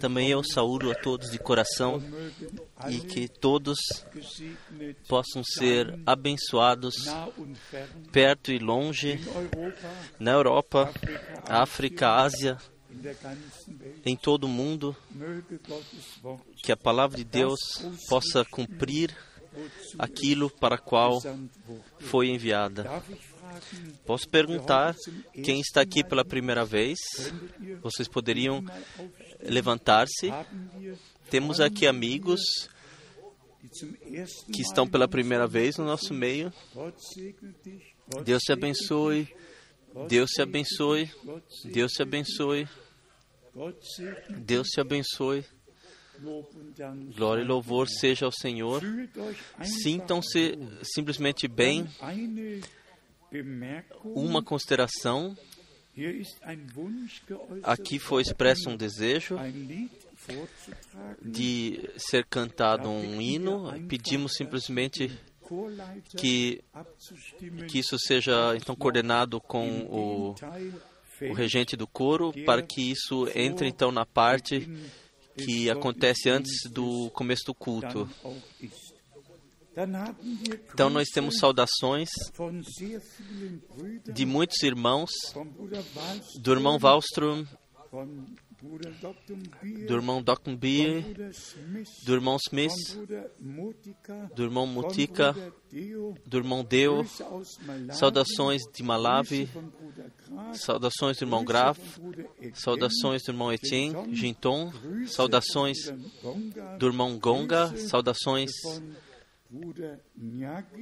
Também eu saúdo a todos de coração e que todos possam ser abençoados perto e longe, na Europa, África, Ásia, em todo o mundo, que a palavra de Deus possa cumprir aquilo para qual foi enviada. Posso perguntar quem está aqui pela primeira vez? Vocês poderiam levantar-se? Temos aqui amigos que estão pela primeira vez no nosso meio. Deus te abençoe. Deus te abençoe. Deus te abençoe. Deus te abençoe. Glória e louvor seja ao Senhor. Sintam-se simplesmente bem. Uma consideração. Aqui foi expresso um desejo de ser cantado um hino. Pedimos simplesmente que, que isso seja então coordenado com o, o regente do coro, para que isso entre então na parte que acontece antes do começo do culto. Então, nós temos saudações de muitos irmãos, do irmão Wallström, do irmão Dockenbier, do irmão Smith, do irmão Mutika, do irmão Deo, saudações de Malawi, saudações do irmão Graf, saudações do irmão Etienne Ginton, saudações do irmão Gonga, saudações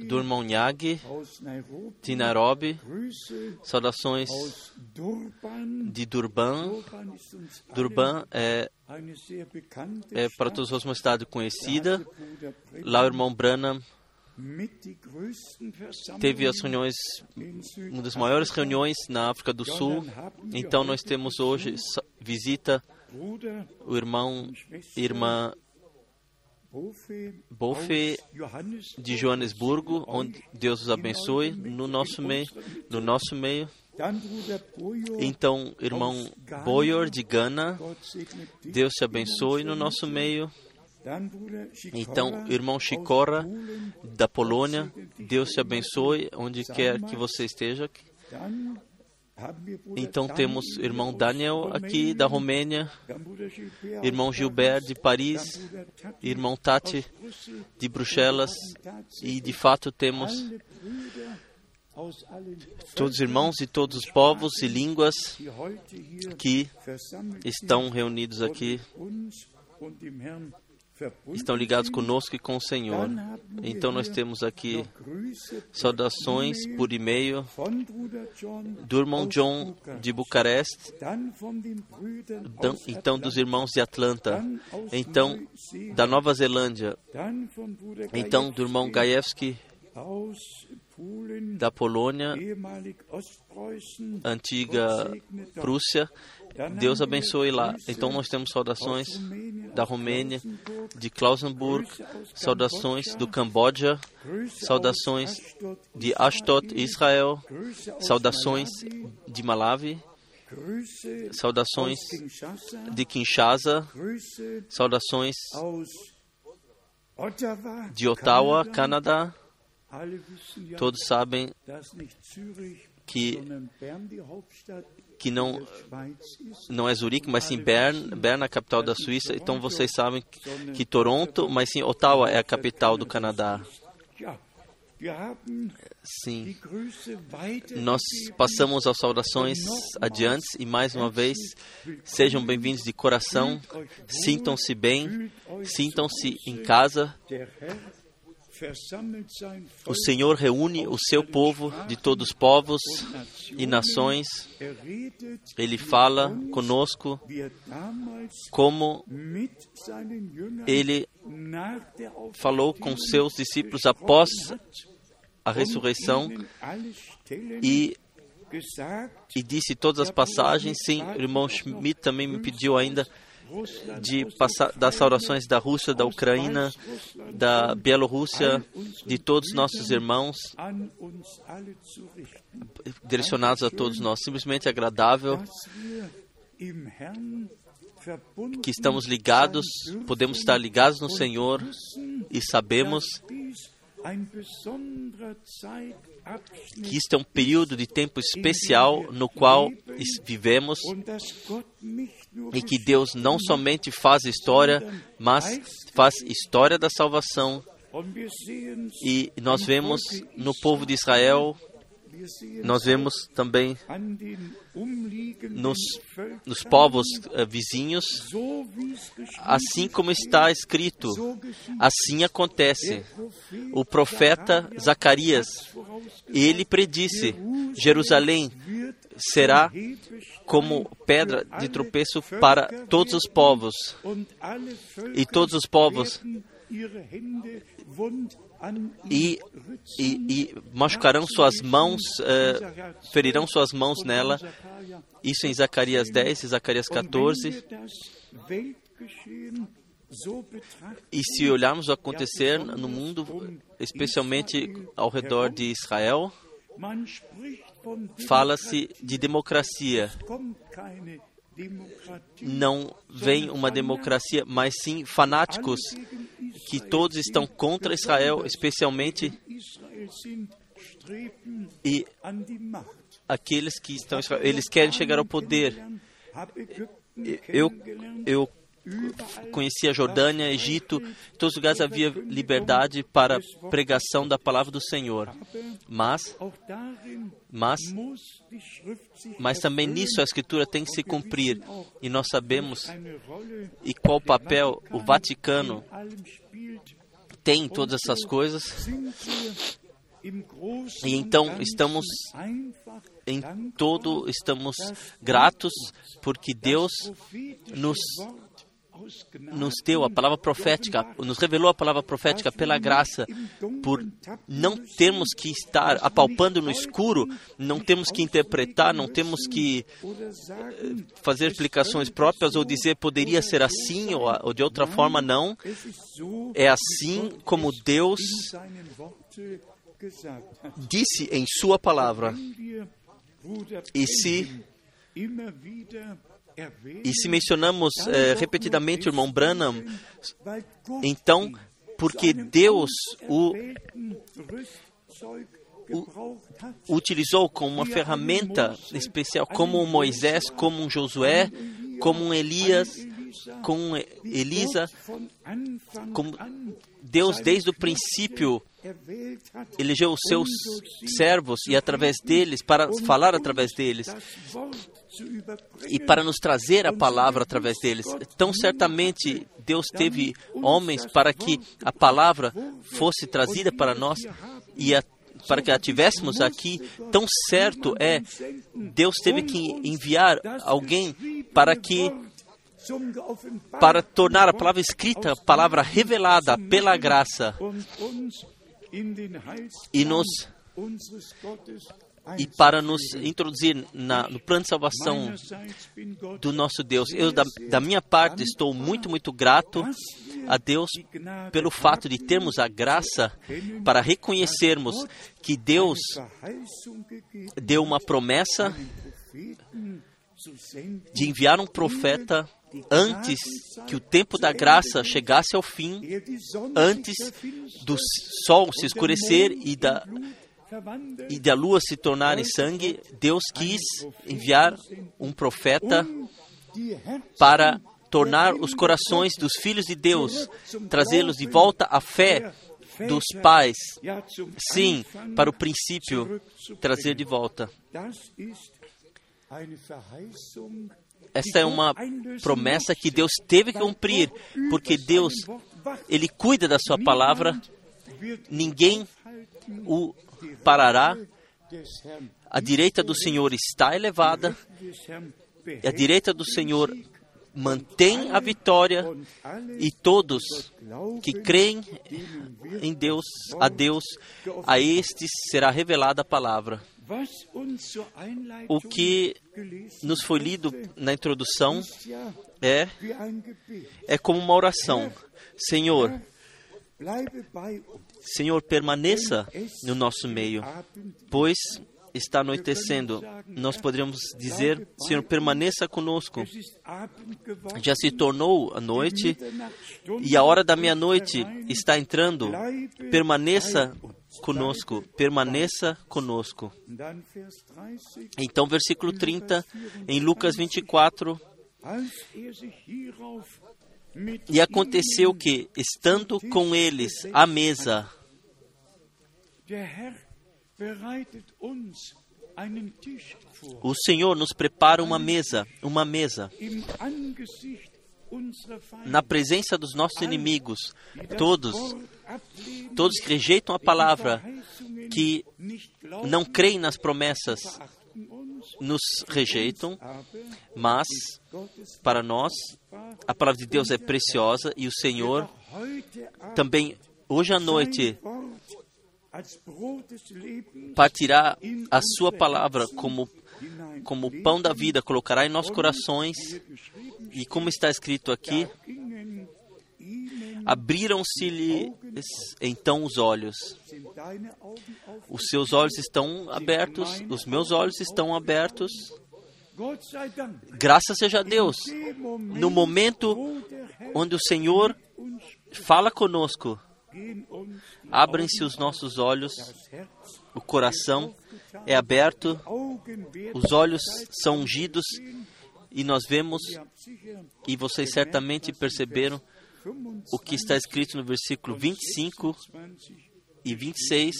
do irmão Nyagi de Nairobi, saudações de Durban. Durban é, é para todos nós uma cidade conhecida. Lá o irmão Branham teve as reuniões, uma das maiores reuniões na África do Sul. Então nós temos hoje visita o irmão, irmã Bofe de Joanesburgo, onde Deus os abençoe no nosso meio, no nosso meio. Então, irmão Boyor de Gana, Deus te abençoe no nosso meio. Então, irmão Chicora da Polônia, Deus te abençoe onde quer que você esteja. Então temos irmão Daniel aqui da Romênia, irmão Gilbert de Paris, irmão Tati de Bruxelas e de fato temos todos os irmãos de todos os povos e línguas que estão reunidos aqui estão ligados conosco e com o Senhor. Então nós temos aqui saudações por e-mail do irmão John de Bucareste, então dos irmãos de Atlanta, então da Nova Zelândia, então do irmão Gajewski da Polônia, antiga Prússia, Deus abençoe lá. Então nós temos saudações da Romênia, de Klausenburg, saudações do Camboja, saudações de Ashdod, Israel, saudações de Malawi, saudações de Kinshasa, saudações de Ottawa, Canadá. Todos sabem que que não não é Zurique, mas sim Bern, Bern a capital da Suíça. Então vocês sabem que, que Toronto, mas sim Ottawa é a capital do Canadá. Sim, nós passamos as saudações adiante e mais uma vez sejam bem-vindos de coração, sintam-se bem, sintam-se em casa. O Senhor reúne o seu povo de todos os povos e nações. Ele fala conosco como ele falou com seus discípulos após a ressurreição e, e disse todas as passagens. Sim, o irmão Schmidt também me pediu ainda de passar, das orações da Rússia, da Ucrânia, da Bielorrússia, de todos nossos irmãos, direcionados a todos nós. Simplesmente agradável que estamos ligados, podemos estar ligados no Senhor e sabemos que este é um período de tempo especial no qual vivemos e que Deus não somente faz história, mas faz história da salvação. E nós vemos no povo de Israel nós vemos também nos, nos povos uh, vizinhos, assim como está escrito, assim acontece. O profeta Zacarias, ele predisse: Jerusalém será como pedra de tropeço para todos os povos, e todos os povos e, e, e machucarão suas mãos, uh, ferirão suas mãos nela. Isso em Zacarias 10 e Zacarias 14. E se olharmos o acontecer no mundo, especialmente ao redor de Israel, fala-se de democracia. Não vem uma democracia, mas sim fanáticos que todos estão contra Israel, especialmente e aqueles que estão eles querem chegar ao poder. Eu eu conhecia Jordânia, Egito, em todos os lugares havia liberdade para pregação da palavra do Senhor. Mas, mas, mas também nisso a Escritura tem que se cumprir. E nós sabemos e qual papel o Vaticano tem em todas essas coisas. E então estamos em todo estamos gratos porque Deus nos nos deu a palavra profética, nos revelou a palavra profética pela graça, por não termos que estar apalpando no escuro, não temos que interpretar, não temos que eh, fazer explicações próprias ou dizer poderia ser assim ou, ou de outra forma, não. É assim como Deus disse em Sua palavra. E se e se mencionamos é, repetidamente o irmão Branham, então, porque Deus o, o utilizou como uma ferramenta especial, como um Moisés, como um Josué, como um Elias, como Elisa, como Deus desde o princípio elegeu os seus servos e através deles, para falar através deles e para nos trazer a palavra através deles. Tão certamente Deus teve homens para que a palavra fosse trazida para nós e a, para que a tivéssemos aqui. Tão certo é, Deus teve que enviar alguém para que para tornar a palavra escrita, a palavra revelada pela graça e nos e para nos introduzir na, no plano de salvação do nosso Deus. Eu, da, da minha parte, estou muito, muito grato a Deus pelo fato de termos a graça para reconhecermos que Deus deu uma promessa de enviar um profeta antes que o tempo da graça chegasse ao fim, antes do sol se escurecer e da e da lua se tornar em sangue, Deus quis enviar um profeta para tornar os corações dos filhos de Deus, trazê-los de volta à fé dos pais. Sim, para o princípio, trazer de volta. Esta é uma promessa que Deus teve que cumprir, porque Deus, Ele cuida da Sua palavra, ninguém o parará. A direita do Senhor está elevada, e a direita do Senhor mantém a vitória, e todos que creem em Deus, a Deus, a estes será revelada a palavra. O que nos foi lido na introdução é, é como uma oração. Senhor, Senhor, permaneça no nosso meio, pois está anoitecendo. Nós poderíamos dizer, Senhor, permaneça conosco. Já se tornou a noite e a hora da meia-noite está entrando. Permaneça conosco, permaneça conosco. Então, versículo 30, em Lucas 24. E aconteceu que, estando com eles à mesa, o Senhor nos prepara uma mesa, uma mesa, na presença dos nossos inimigos, todos, todos que rejeitam a palavra, que não creem nas promessas, nos rejeitam, mas para nós a palavra de Deus é preciosa e o Senhor também hoje à noite partirá a sua palavra como como pão da vida, colocará em nossos corações. E como está escrito aqui, abriram-se-lhe então os olhos. Os seus olhos estão abertos, os meus olhos estão abertos. Graças seja a Deus. No momento onde o Senhor fala conosco, abrem-se os nossos olhos, o coração é aberto, os olhos são ungidos e nós vemos, e vocês certamente perceberam o que está escrito no versículo 25 e 26.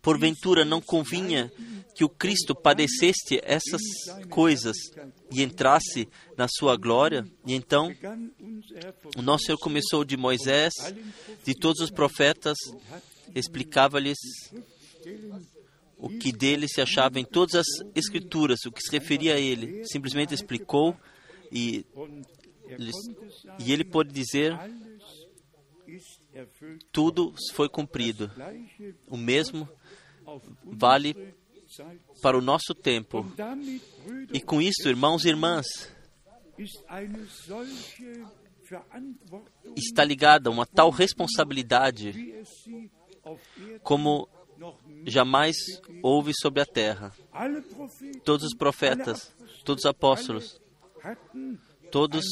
Porventura não convinha que o Cristo padeceste essas coisas e entrasse na sua glória? E então, o nosso Senhor começou de Moisés, de todos os profetas, explicava-lhes o que dele se achava em todas as escrituras, o que se referia a ele. Simplesmente explicou e, e ele pôde dizer: tudo foi cumprido. O mesmo vale para o nosso tempo. E com isso, irmãos e irmãs, está ligada uma tal responsabilidade como jamais houve sobre a terra. Todos os profetas, todos os apóstolos, todos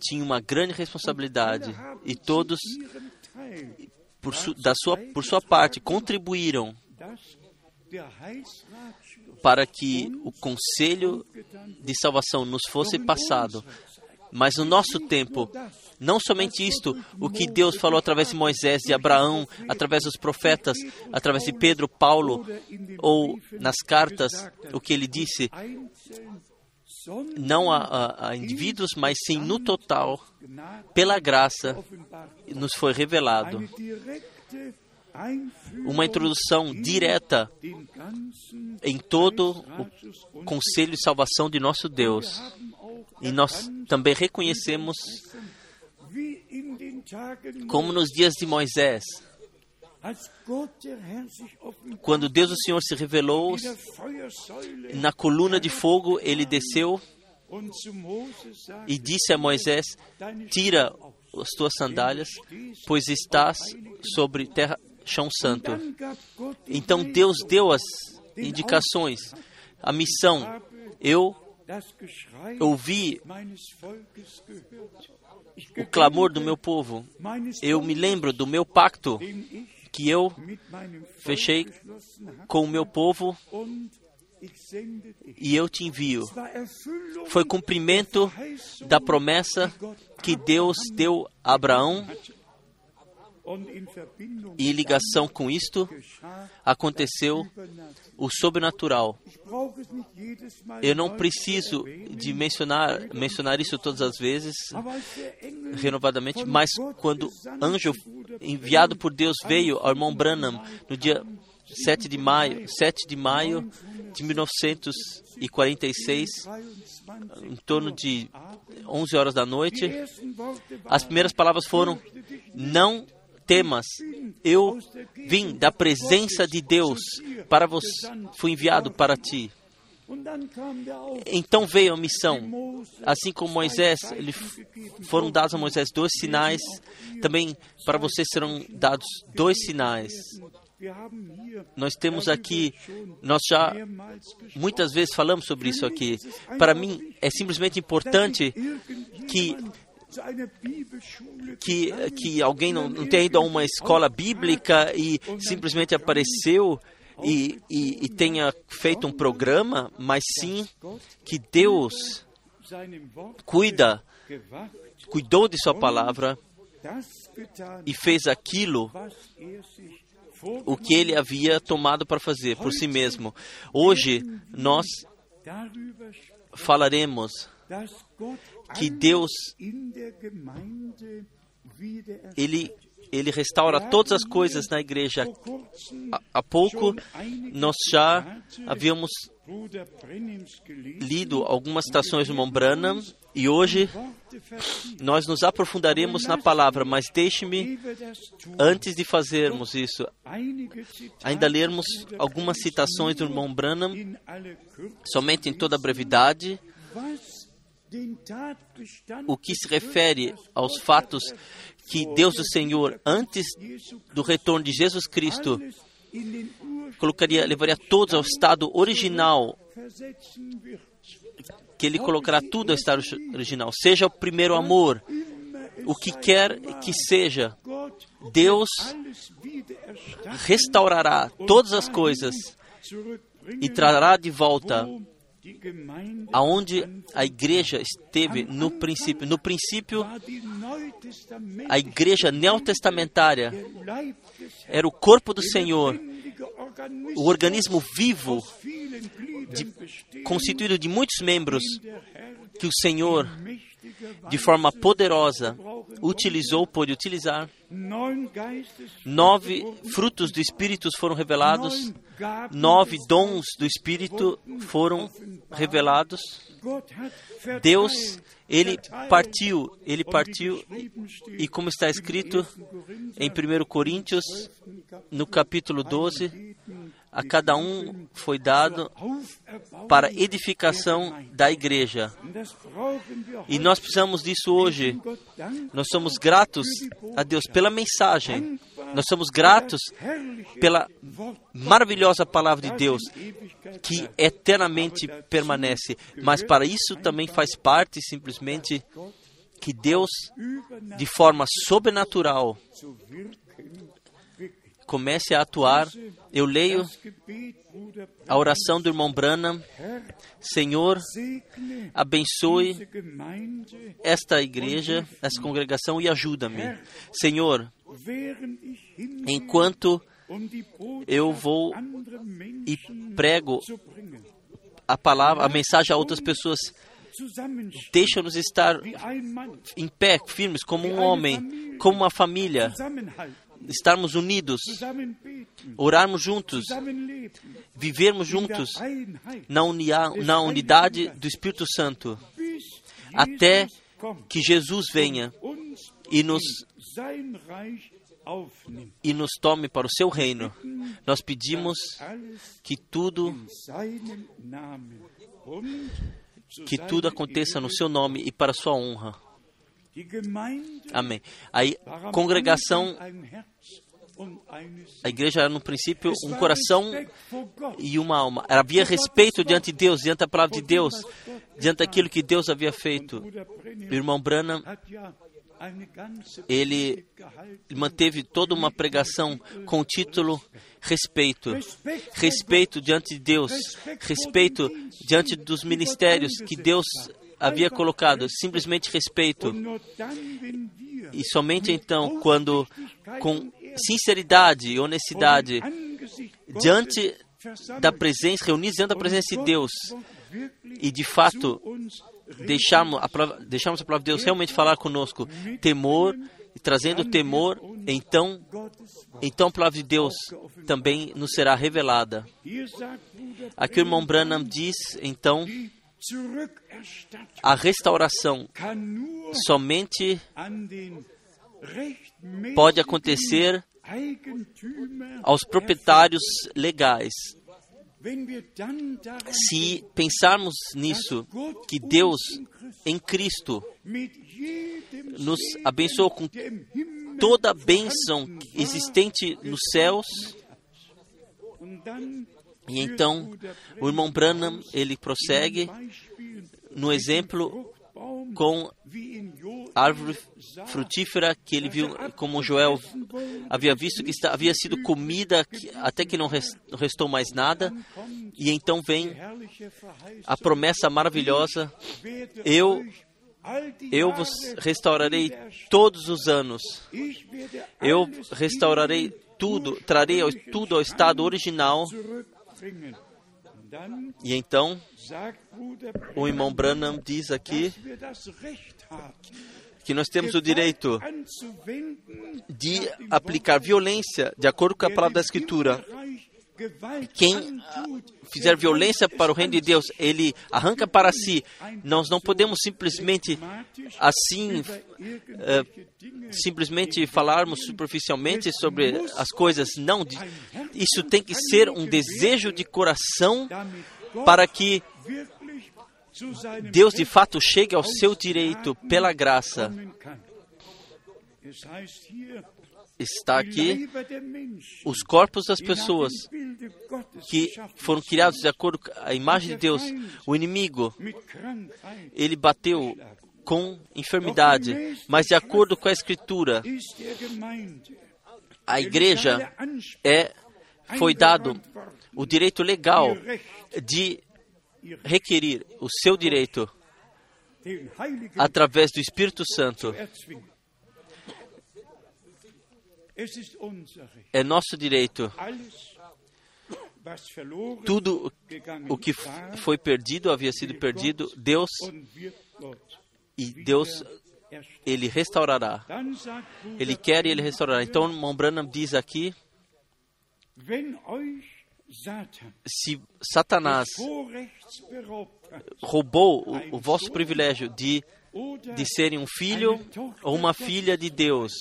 tinham uma grande responsabilidade e todos por, su, da sua, por sua parte, contribuíram para que o conselho de salvação nos fosse passado. Mas no nosso tempo, não somente isto, o que Deus falou através de Moisés e Abraão, através dos profetas, através de Pedro, Paulo, ou nas cartas, o que ele disse, não a, a, a indivíduos, mas sim no total, pela graça, nos foi revelado uma introdução direta em todo o conselho de salvação de nosso Deus. E nós também reconhecemos, como nos dias de Moisés, quando Deus o Senhor se revelou na coluna de fogo, ele desceu e disse a Moisés: Tira as tuas sandálias, pois estás sobre terra, chão santo. Então Deus deu as indicações, a missão. Eu ouvi o clamor do meu povo. Eu me lembro do meu pacto que eu fechei com o meu povo e eu te envio. Foi cumprimento da promessa que Deus deu a Abraão. E em ligação com isto, aconteceu o sobrenatural. Eu não preciso de mencionar, mencionar isso todas as vezes, renovadamente, mas quando anjo enviado por Deus veio ao irmão Branham no dia 7 de maio, 7 de maio de 1946, em torno de 11 horas da noite, as primeiras palavras foram: Não temas. Eu vim da presença de Deus para você, fui enviado para ti. Então veio a missão. Assim como Moisés, ele, foram dados a Moisés dois sinais, também para você serão dados dois sinais. Nós temos aqui, nós já muitas vezes falamos sobre isso aqui. Para mim, é simplesmente importante que que, que alguém não, não tenha ido a uma escola bíblica e simplesmente apareceu e, e, e tenha feito um programa, mas sim que Deus cuida, cuidou de Sua palavra e fez aquilo o que ele havia tomado para fazer por si mesmo. Hoje nós falaremos que Deus ele ele restaura todas as coisas na igreja. Há, pouco nós já havíamos lido algumas citações do Mombrana e hoje nós nos aprofundaremos na palavra, mas deixe-me, antes de fazermos isso, ainda lermos algumas citações do irmão Branham, somente em toda a brevidade, o que se refere aos fatos que Deus o Senhor, antes do retorno de Jesus Cristo, colocaria, levaria todos ao estado original, que Ele colocará tudo ao estado original, seja o primeiro amor, o que quer que seja, Deus restaurará todas as coisas e trará de volta aonde a igreja esteve no princípio. No princípio, a igreja neotestamentária era o corpo do Senhor, o organismo vivo, de, constituído de muitos membros, que o Senhor, de forma poderosa, utilizou, pôde utilizar. Nove frutos do Espírito foram revelados, nove dons do Espírito foram revelados. Deus, ele partiu, ele partiu, e como está escrito em 1 Coríntios, no capítulo 12, a cada um foi dado para edificação da igreja. E nós precisamos disso hoje. Nós somos gratos a Deus pela mensagem. Nós somos gratos pela maravilhosa palavra de Deus que eternamente permanece. Mas para isso também faz parte simplesmente que Deus, de forma sobrenatural, comece a atuar. Eu leio a oração do irmão Branham. Senhor, abençoe esta igreja, esta congregação e ajuda-me. Senhor, enquanto eu vou e prego a palavra, a mensagem a outras pessoas, deixa-nos estar em pé, firmes, como um homem, como uma família, estarmos unidos, orarmos juntos, vivermos juntos na, unia, na unidade do Espírito Santo, até que Jesus venha e nos, e nos tome para o seu reino. Nós pedimos que tudo que tudo aconteça no seu nome e para a sua honra. Amém. A congregação, a igreja era no princípio um coração e uma alma. Havia respeito diante de Deus, diante da palavra de Deus, diante daquilo que Deus havia feito. O irmão Branham, ele manteve toda uma pregação com o título Respeito. Respeito diante de Deus, respeito diante dos ministérios que Deus havia colocado simplesmente respeito. E somente então, quando com sinceridade e honestidade, diante da presença, reunidos diante da presença de Deus, e de fato deixarmos a, palavra, deixarmos a palavra de Deus realmente falar conosco, temor, trazendo temor, então, então a palavra de Deus também nos será revelada. Aqui o irmão Branham diz, então, a restauração somente pode acontecer aos proprietários legais. Se pensarmos nisso, que Deus em Cristo nos abençoou com toda a bênção existente nos céus, e então o irmão Branham ele prossegue no exemplo com a árvore frutífera que ele viu, como Joel havia visto que está, havia sido comida até que não restou mais nada. E então vem a promessa maravilhosa: eu eu vos restaurarei todos os anos. Eu restaurarei tudo, trarei tudo ao estado original. E então, o irmão Branham diz aqui que nós temos o direito de aplicar violência de acordo com a palavra da Escritura. Quem fizer violência para o reino de Deus, ele arranca para si. Nós não podemos simplesmente assim, uh, simplesmente falarmos superficialmente sobre as coisas. Não, isso tem que ser um desejo de coração para que Deus de fato chegue ao seu direito pela graça. Está aqui os corpos das pessoas que foram criados de acordo com a imagem de Deus. O inimigo, ele bateu com enfermidade, mas de acordo com a Escritura, a igreja é foi dado o direito legal de requerir o seu direito através do Espírito Santo. É nosso direito. Tudo o que foi perdido havia sido perdido. Deus e Deus ele restaurará. Ele quer e ele restaurará. Então, Mombrana diz aqui se Satanás roubou o, o vosso privilégio de, de serem um filho ou uma filha de Deus,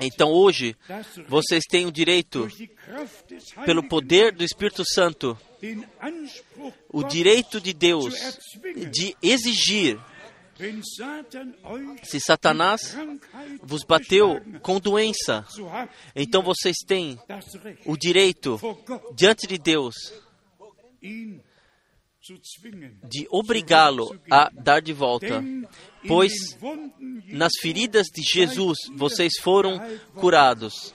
então hoje vocês têm o direito, pelo poder do Espírito Santo, o direito de Deus de exigir se Satanás vos bateu com doença, então vocês têm o direito, diante de Deus, de obrigá-lo a dar de volta, pois nas feridas de Jesus vocês foram curados.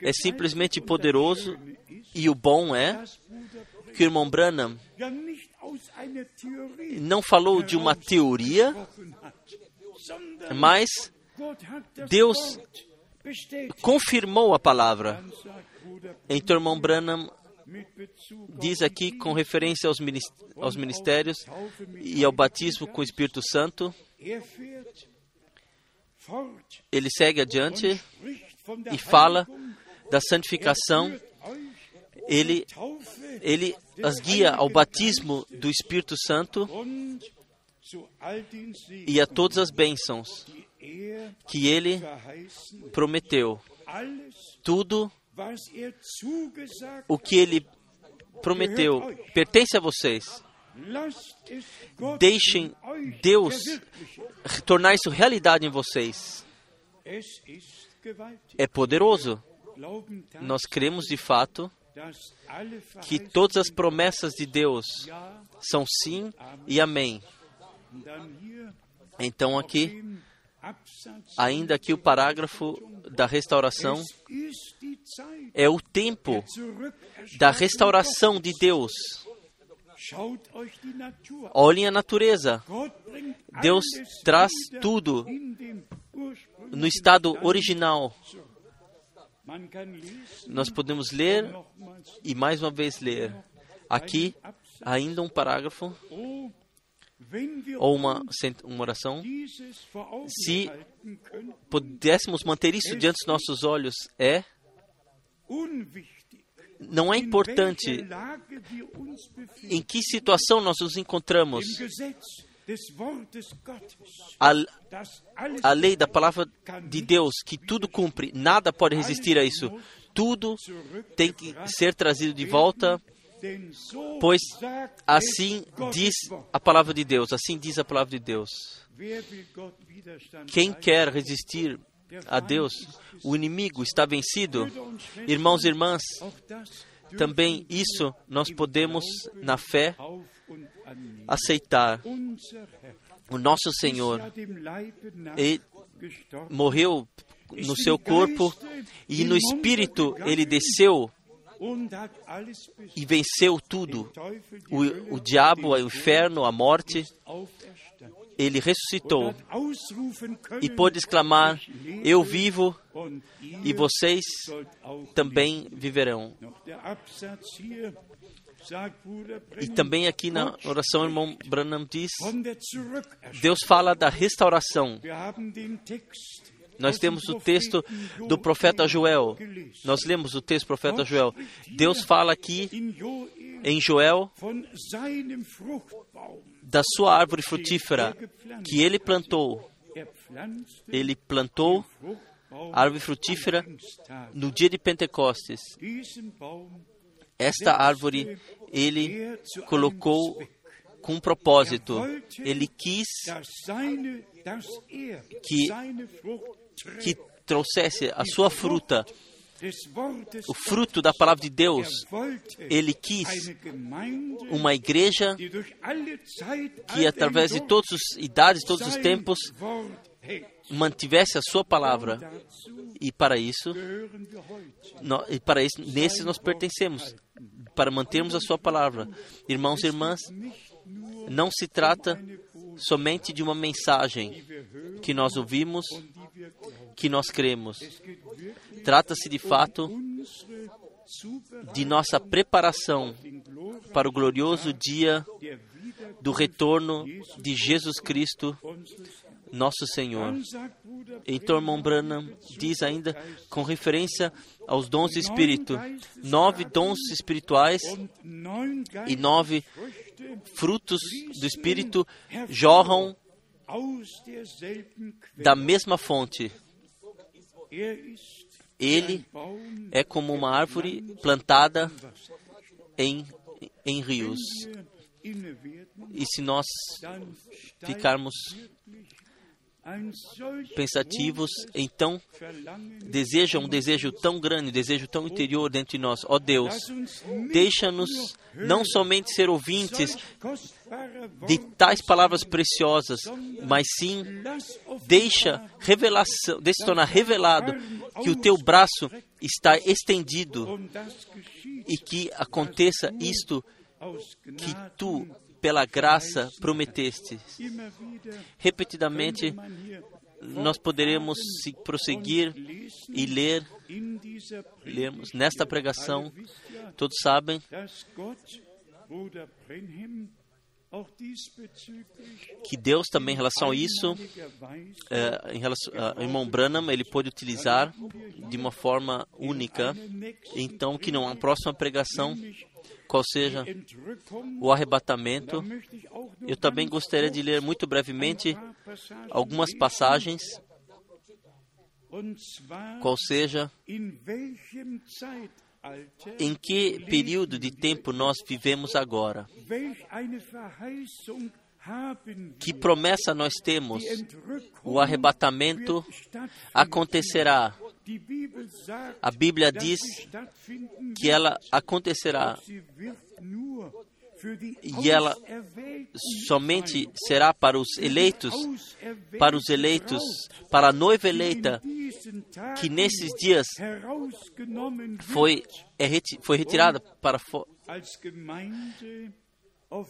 É simplesmente poderoso e o bom é que o irmão Branham não falou de uma teoria, mas Deus confirmou a palavra. Então, irmão Branham diz aqui, com referência aos ministérios e ao batismo com o Espírito Santo, ele segue adiante e fala da santificação ele, ele as guia ao batismo do Espírito Santo e a todas as bênçãos que ele prometeu. Tudo o que ele prometeu pertence a vocês. Deixem Deus tornar isso realidade em vocês. É poderoso. Nós cremos de fato que todas as promessas de Deus são sim e amém. Então, aqui, ainda aqui o parágrafo da restauração é o tempo da restauração de Deus. Olhem a natureza. Deus traz tudo no estado original. Nós podemos ler e mais uma vez ler. Aqui, ainda um parágrafo ou uma, uma oração. Se pudéssemos manter isso diante dos nossos olhos, é. Não é importante em que situação nós nos encontramos, a, a lei da palavra de Deus, que tudo cumpre, nada pode resistir a isso. Tudo tem que ser trazido de volta, pois assim diz a palavra de Deus, assim diz a palavra de Deus. Quem quer resistir a Deus, o inimigo está vencido. Irmãos e irmãs, também isso nós podemos, na fé, aceitar. O nosso Senhor ele morreu no seu corpo e no espírito ele desceu e venceu tudo: o, o diabo, o inferno, a morte. Ele ressuscitou e pôde exclamar: Eu vivo e vocês também viverão. E também aqui na oração, o irmão Branham diz: Deus fala da restauração. Nós temos o texto do profeta Joel. Nós lemos o texto do profeta Joel. Deus fala aqui em Joel da sua árvore frutífera que ele plantou. Ele plantou a árvore frutífera no dia de Pentecostes. Esta árvore ele colocou com um propósito. Ele quis que, que trouxesse a sua fruta, o fruto da palavra de Deus. Ele quis uma igreja que, através de todas as idades, todos os tempos, mantivesse a sua palavra. E para isso, e para isso, nesses nós pertencemos para mantermos a Sua palavra. Irmãos e irmãs, não se trata somente de uma mensagem que nós ouvimos, que nós cremos. Trata-se de fato de nossa preparação para o glorioso dia do retorno de Jesus Cristo, nosso Senhor. Então, irmão Branham diz ainda, com referência aos dons do Espírito, nove dons espirituais e nove frutos do Espírito jorram da mesma fonte. Ele é como uma árvore plantada em, em rios. E se nós ficarmos pensativos, então deseja um desejo tão grande, um desejo tão interior dentro de nós. Ó oh Deus, deixa-nos não somente ser ouvintes de tais palavras preciosas, mas sim deixa revelação, deixa se tornar revelado que o teu braço está estendido e que aconteça isto que tu pela graça prometeste. Repetidamente, nós poderemos prosseguir e ler, lermos nesta pregação. Todos sabem que Deus também em relação a isso, é, em relação a irmão Branham, ele pode utilizar de uma forma única. Então, que não a próxima pregação qual seja o arrebatamento. Eu também gostaria de ler muito brevemente algumas passagens, qual seja em que período de tempo nós vivemos agora. Que promessa nós temos? O arrebatamento acontecerá a Bíblia diz que ela acontecerá e ela somente será para os eleitos, para os eleitos, para a noiva eleita, que nesses dias foi, é, foi retirada para fora,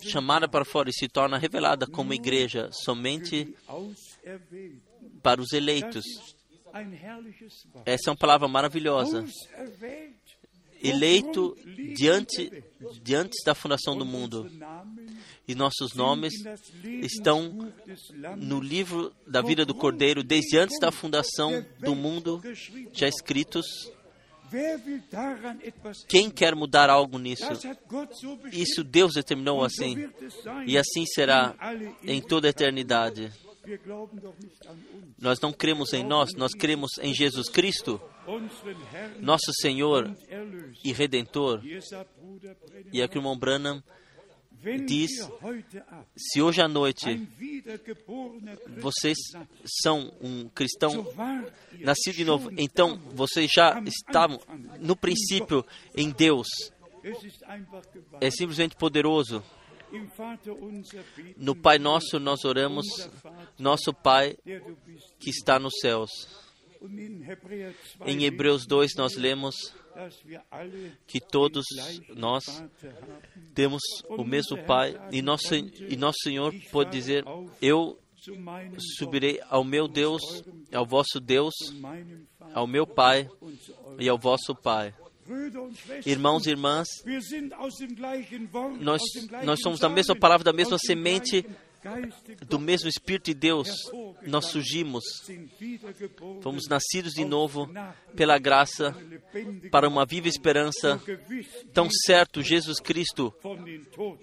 chamada para fora e se torna revelada como igreja somente para os eleitos. Essa é uma palavra maravilhosa. Eleito diante, diante da fundação do mundo. E nossos nomes estão no livro da vida do Cordeiro, desde antes da fundação do mundo, já escritos. Quem quer mudar algo nisso? Isso Deus determinou assim. E assim será em toda a eternidade. Nós não cremos em nós, nós cremos em Jesus Cristo, nosso Senhor e Redentor. E aqui o irmão Branham diz: se hoje à noite vocês são um cristão nascido de novo, então vocês já estavam no princípio em Deus. É simplesmente poderoso. No Pai Nosso nós oramos, nosso Pai que está nos céus. Em Hebreus 2 nós lemos que todos nós temos o mesmo Pai e nosso, e nosso Senhor pode dizer: Eu subirei ao meu Deus, ao vosso Deus, ao meu Pai e ao vosso Pai. Irmãos e irmãs, nós, nós somos da mesma palavra, da mesma semente, do mesmo Espírito de Deus. Nós surgimos, fomos nascidos de novo pela graça para uma viva esperança. Tão certo, Jesus Cristo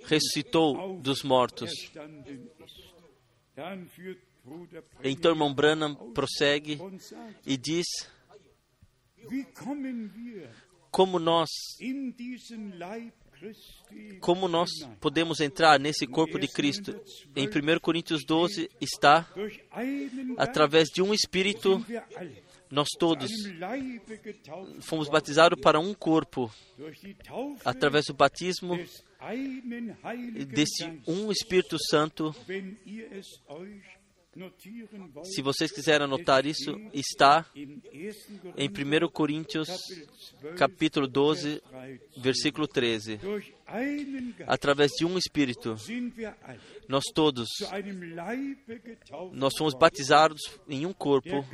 ressuscitou dos mortos. Então, irmão Branham prossegue e diz: como nós como nós podemos entrar nesse corpo de Cristo? Em 1 Coríntios 12 está através de um espírito nós todos fomos batizados para um corpo através do batismo desse um Espírito Santo se vocês quiserem anotar isso, está em 1 Coríntios, capítulo 12, versículo 13. Através de um Espírito, nós todos, nós somos batizados em um corpo.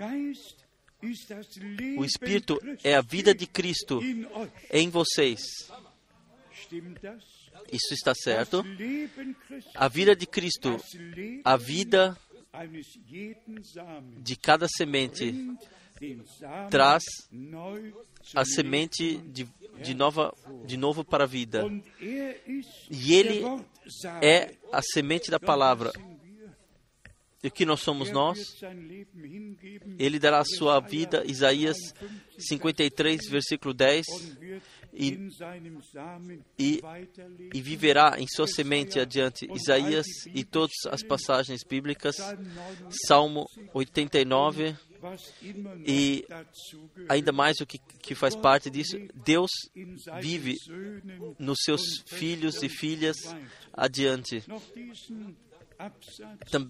O Espírito é a vida de Cristo em vocês. Isso está certo. A vida de Cristo, a vida de cada semente traz a semente de, de, nova, de novo para a vida. E ele é a semente da palavra. E que nós somos nós? Ele dará a sua vida, Isaías 53, versículo 10, e, e, e, viverá em sua semente adiante. Isaías e todas as passagens bíblicas, Salmo 89, e ainda mais o que, que faz parte disso, Deus vive nos seus filhos e filhas adiante.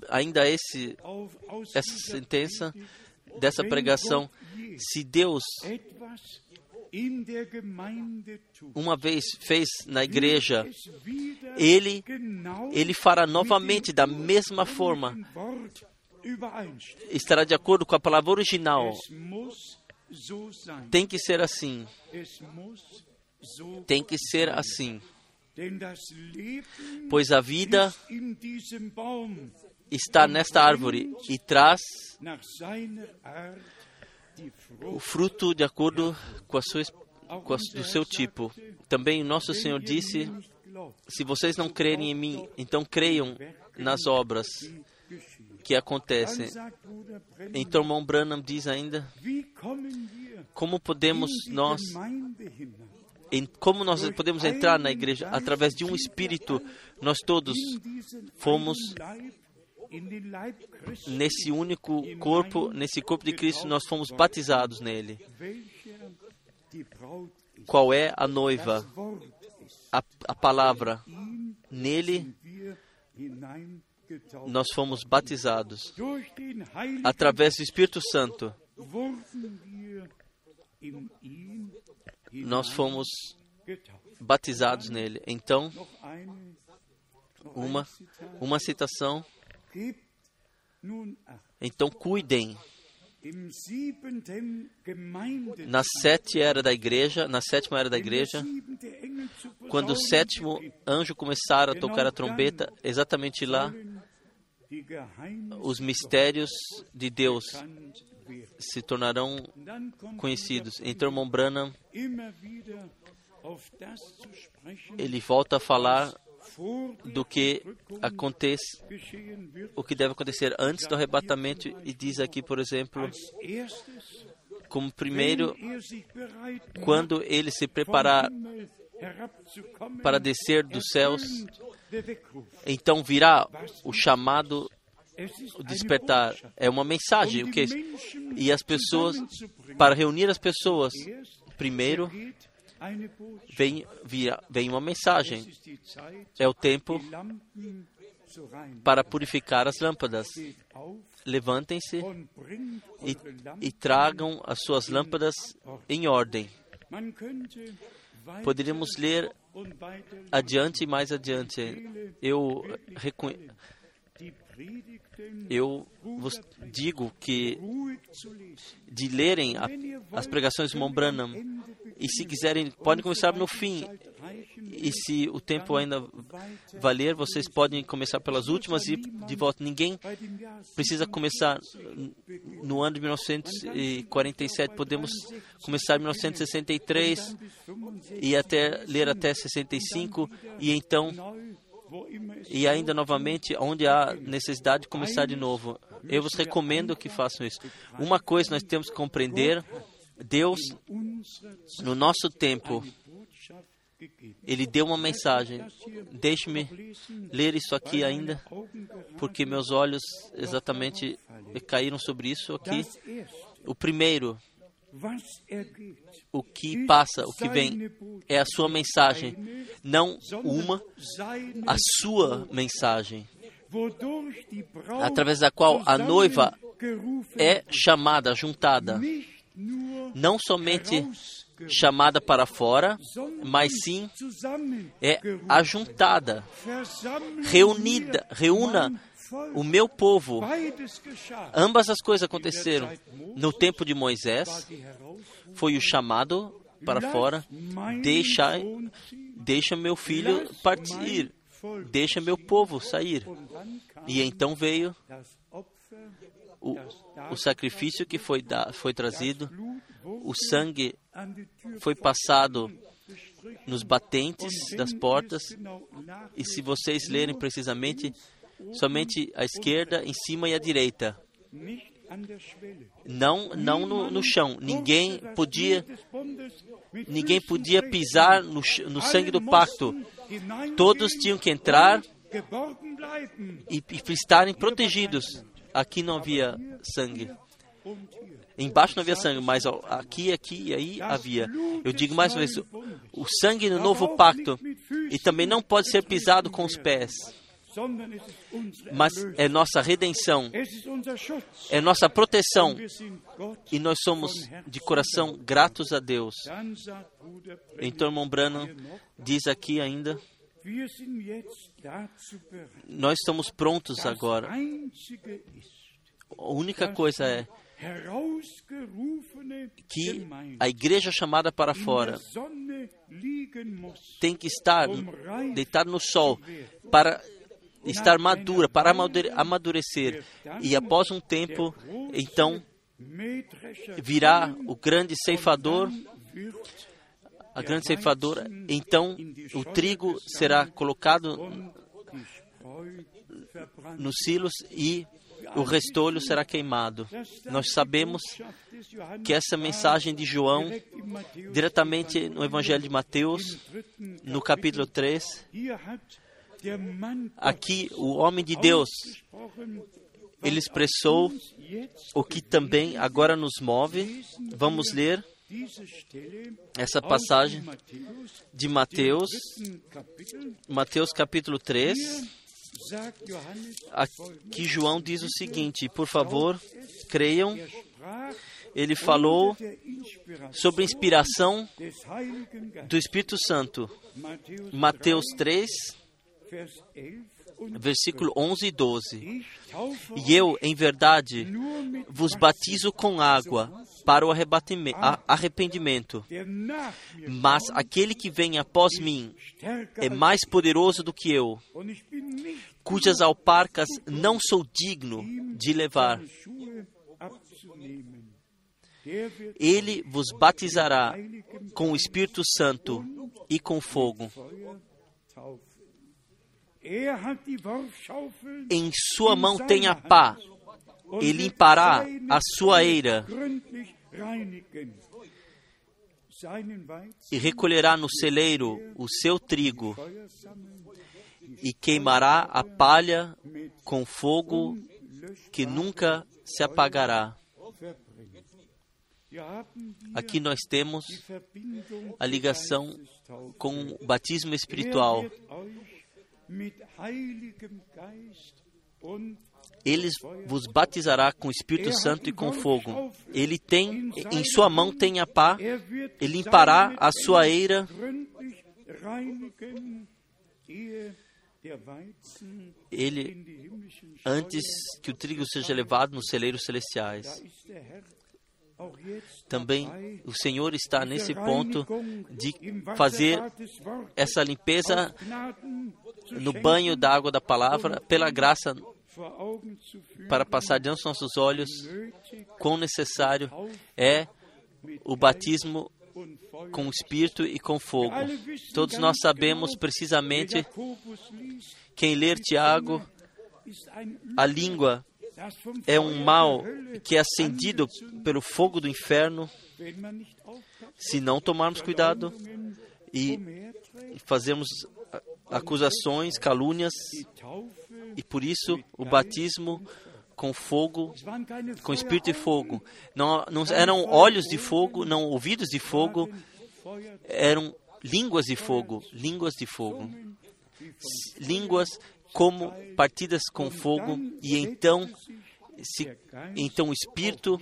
Ainda esse, essa sentença dessa pregação, se Deus uma vez fez na igreja, ele, ele fará novamente da mesma forma. Estará de acordo com a palavra original. Tem que ser assim. Tem que ser assim. Pois a vida está nesta árvore e traz o fruto de acordo com a sua com a, do seu tipo. Também nosso Senhor disse: se vocês não crerem em mim, então creiam nas obras que acontecem. Então, irmão Branham diz ainda: como podemos nós em, como nós podemos entrar na igreja através de um espírito? Nós todos fomos nesse único corpo, nesse corpo de Cristo, nós fomos batizados nele. Qual é a noiva? A, a palavra. Nele nós fomos batizados através do Espírito Santo. Nós fomos batizados nele. Então, uma, uma citação então cuidem. Na sete era da igreja, na sétima era da igreja, quando o sétimo anjo começar a tocar a trombeta, exatamente lá, os mistérios de Deus se tornarão conhecidos. Então, irmão Branham, ele volta a falar do que acontece, o que deve acontecer antes do arrebatamento e diz aqui, por exemplo, como primeiro, quando ele se preparar para descer dos céus, então virá o chamado o despertar. É uma mensagem, o que e as pessoas para reunir as pessoas, primeiro vem via, vem uma mensagem. É o tempo para purificar as lâmpadas. Levantem-se e, e tragam as suas lâmpadas em ordem. Poderíamos ler adiante e mais adiante. Eu eu vos digo que de lerem a, as pregações de Branham e se quiserem podem começar no fim. E se o tempo ainda valer vocês podem começar pelas últimas e de volta. Ninguém precisa começar no ano de 1947 podemos começar em 1963 e até ler até 65 e então e ainda novamente onde há necessidade de começar de novo. Eu vos recomendo que façam isso. Uma coisa nós temos que compreender: Deus, no nosso tempo, Ele deu uma mensagem. Deixe-me ler isso aqui ainda, porque meus olhos exatamente caíram sobre isso aqui. O primeiro o que passa, o que vem, é a sua mensagem, não uma, a sua mensagem, através da qual a noiva é chamada, juntada, não somente chamada para fora, mas sim é ajuntada, reunida, reúna o meu povo. Ambas as coisas aconteceram. No tempo de Moisés, foi o chamado para fora: deixa, deixa meu filho partir, deixa meu povo sair. E então veio o, o sacrifício que foi, da, foi trazido, o sangue foi passado nos batentes das portas, e se vocês lerem precisamente, somente a esquerda, em cima e a direita. Não, não no, no chão. Ninguém podia, ninguém podia pisar no, no sangue do pacto. Todos tinham que entrar e, e estarem protegidos. Aqui não havia sangue. Embaixo não havia sangue, mas aqui, aqui e aí havia. Eu digo mais uma vez: o sangue no novo pacto e também não pode ser pisado com os pés mas é nossa redenção, é nossa proteção, e nós somos de coração gratos a Deus. Então, irmão Branham diz aqui ainda: nós estamos prontos agora. A única coisa é que a igreja chamada para fora tem que estar deitada no sol para estar madura, para amadurecer. E após um tempo, então, virá o grande ceifador, a grande ceifadora, então o trigo será colocado nos silos e o restolho será queimado. Nós sabemos que essa mensagem de João, diretamente no Evangelho de Mateus, no capítulo 3, Aqui, o homem de Deus, ele expressou o que também agora nos move. Vamos ler essa passagem de Mateus, Mateus capítulo 3. Aqui João diz o seguinte: por favor, creiam. Ele falou sobre a inspiração do Espírito Santo. Mateus 3, versículo 11 e 12. E eu, em verdade, vos batizo com água para o arrependimento. Mas aquele que vem após mim é mais poderoso do que eu, cujas alparcas não sou digno de levar. Ele vos batizará com o Espírito Santo e com fogo. Em sua mão tem a pá, e limpará a sua eira, e recolherá no celeiro o seu trigo, e queimará a palha com fogo que nunca se apagará. Aqui nós temos a ligação com o batismo espiritual. Ele vos batizará com o Espírito Santo e com fogo. Ele tem, em sua mão tem a pá, e limpará a sua eira ele, antes que o trigo seja levado nos celeiros celestiais. Também o Senhor está nesse ponto de fazer essa limpeza no banho da água da palavra, pela graça, para passar diante dos nossos olhos quão necessário é o batismo com o Espírito e com fogo. Todos nós sabemos precisamente, quem ler Tiago, a língua é um mal que é acendido pelo fogo do inferno. se não tomarmos cuidado e fazermos acusações, calúnias, e por isso o batismo com fogo, com espírito de fogo. Não, não eram olhos de fogo, não ouvidos de fogo, eram línguas de fogo, línguas de fogo. Línguas como partidas com fogo, e então, se, então o Espírito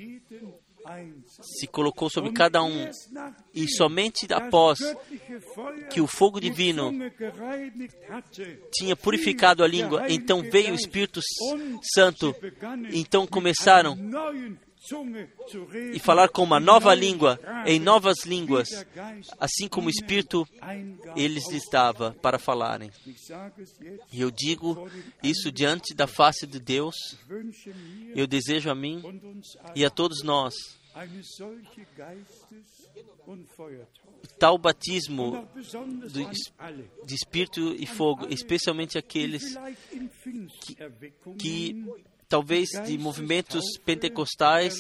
se colocou sobre cada um, e somente após que o fogo divino tinha purificado a língua, então veio o Espírito Santo, então começaram e falar com uma nova língua, em novas línguas, assim como o Espírito eles lhes dava para falarem. E eu digo isso diante da face de Deus. Eu desejo a mim e a todos nós tal batismo do, de espírito e fogo, especialmente aqueles que, que talvez de movimentos pentecostais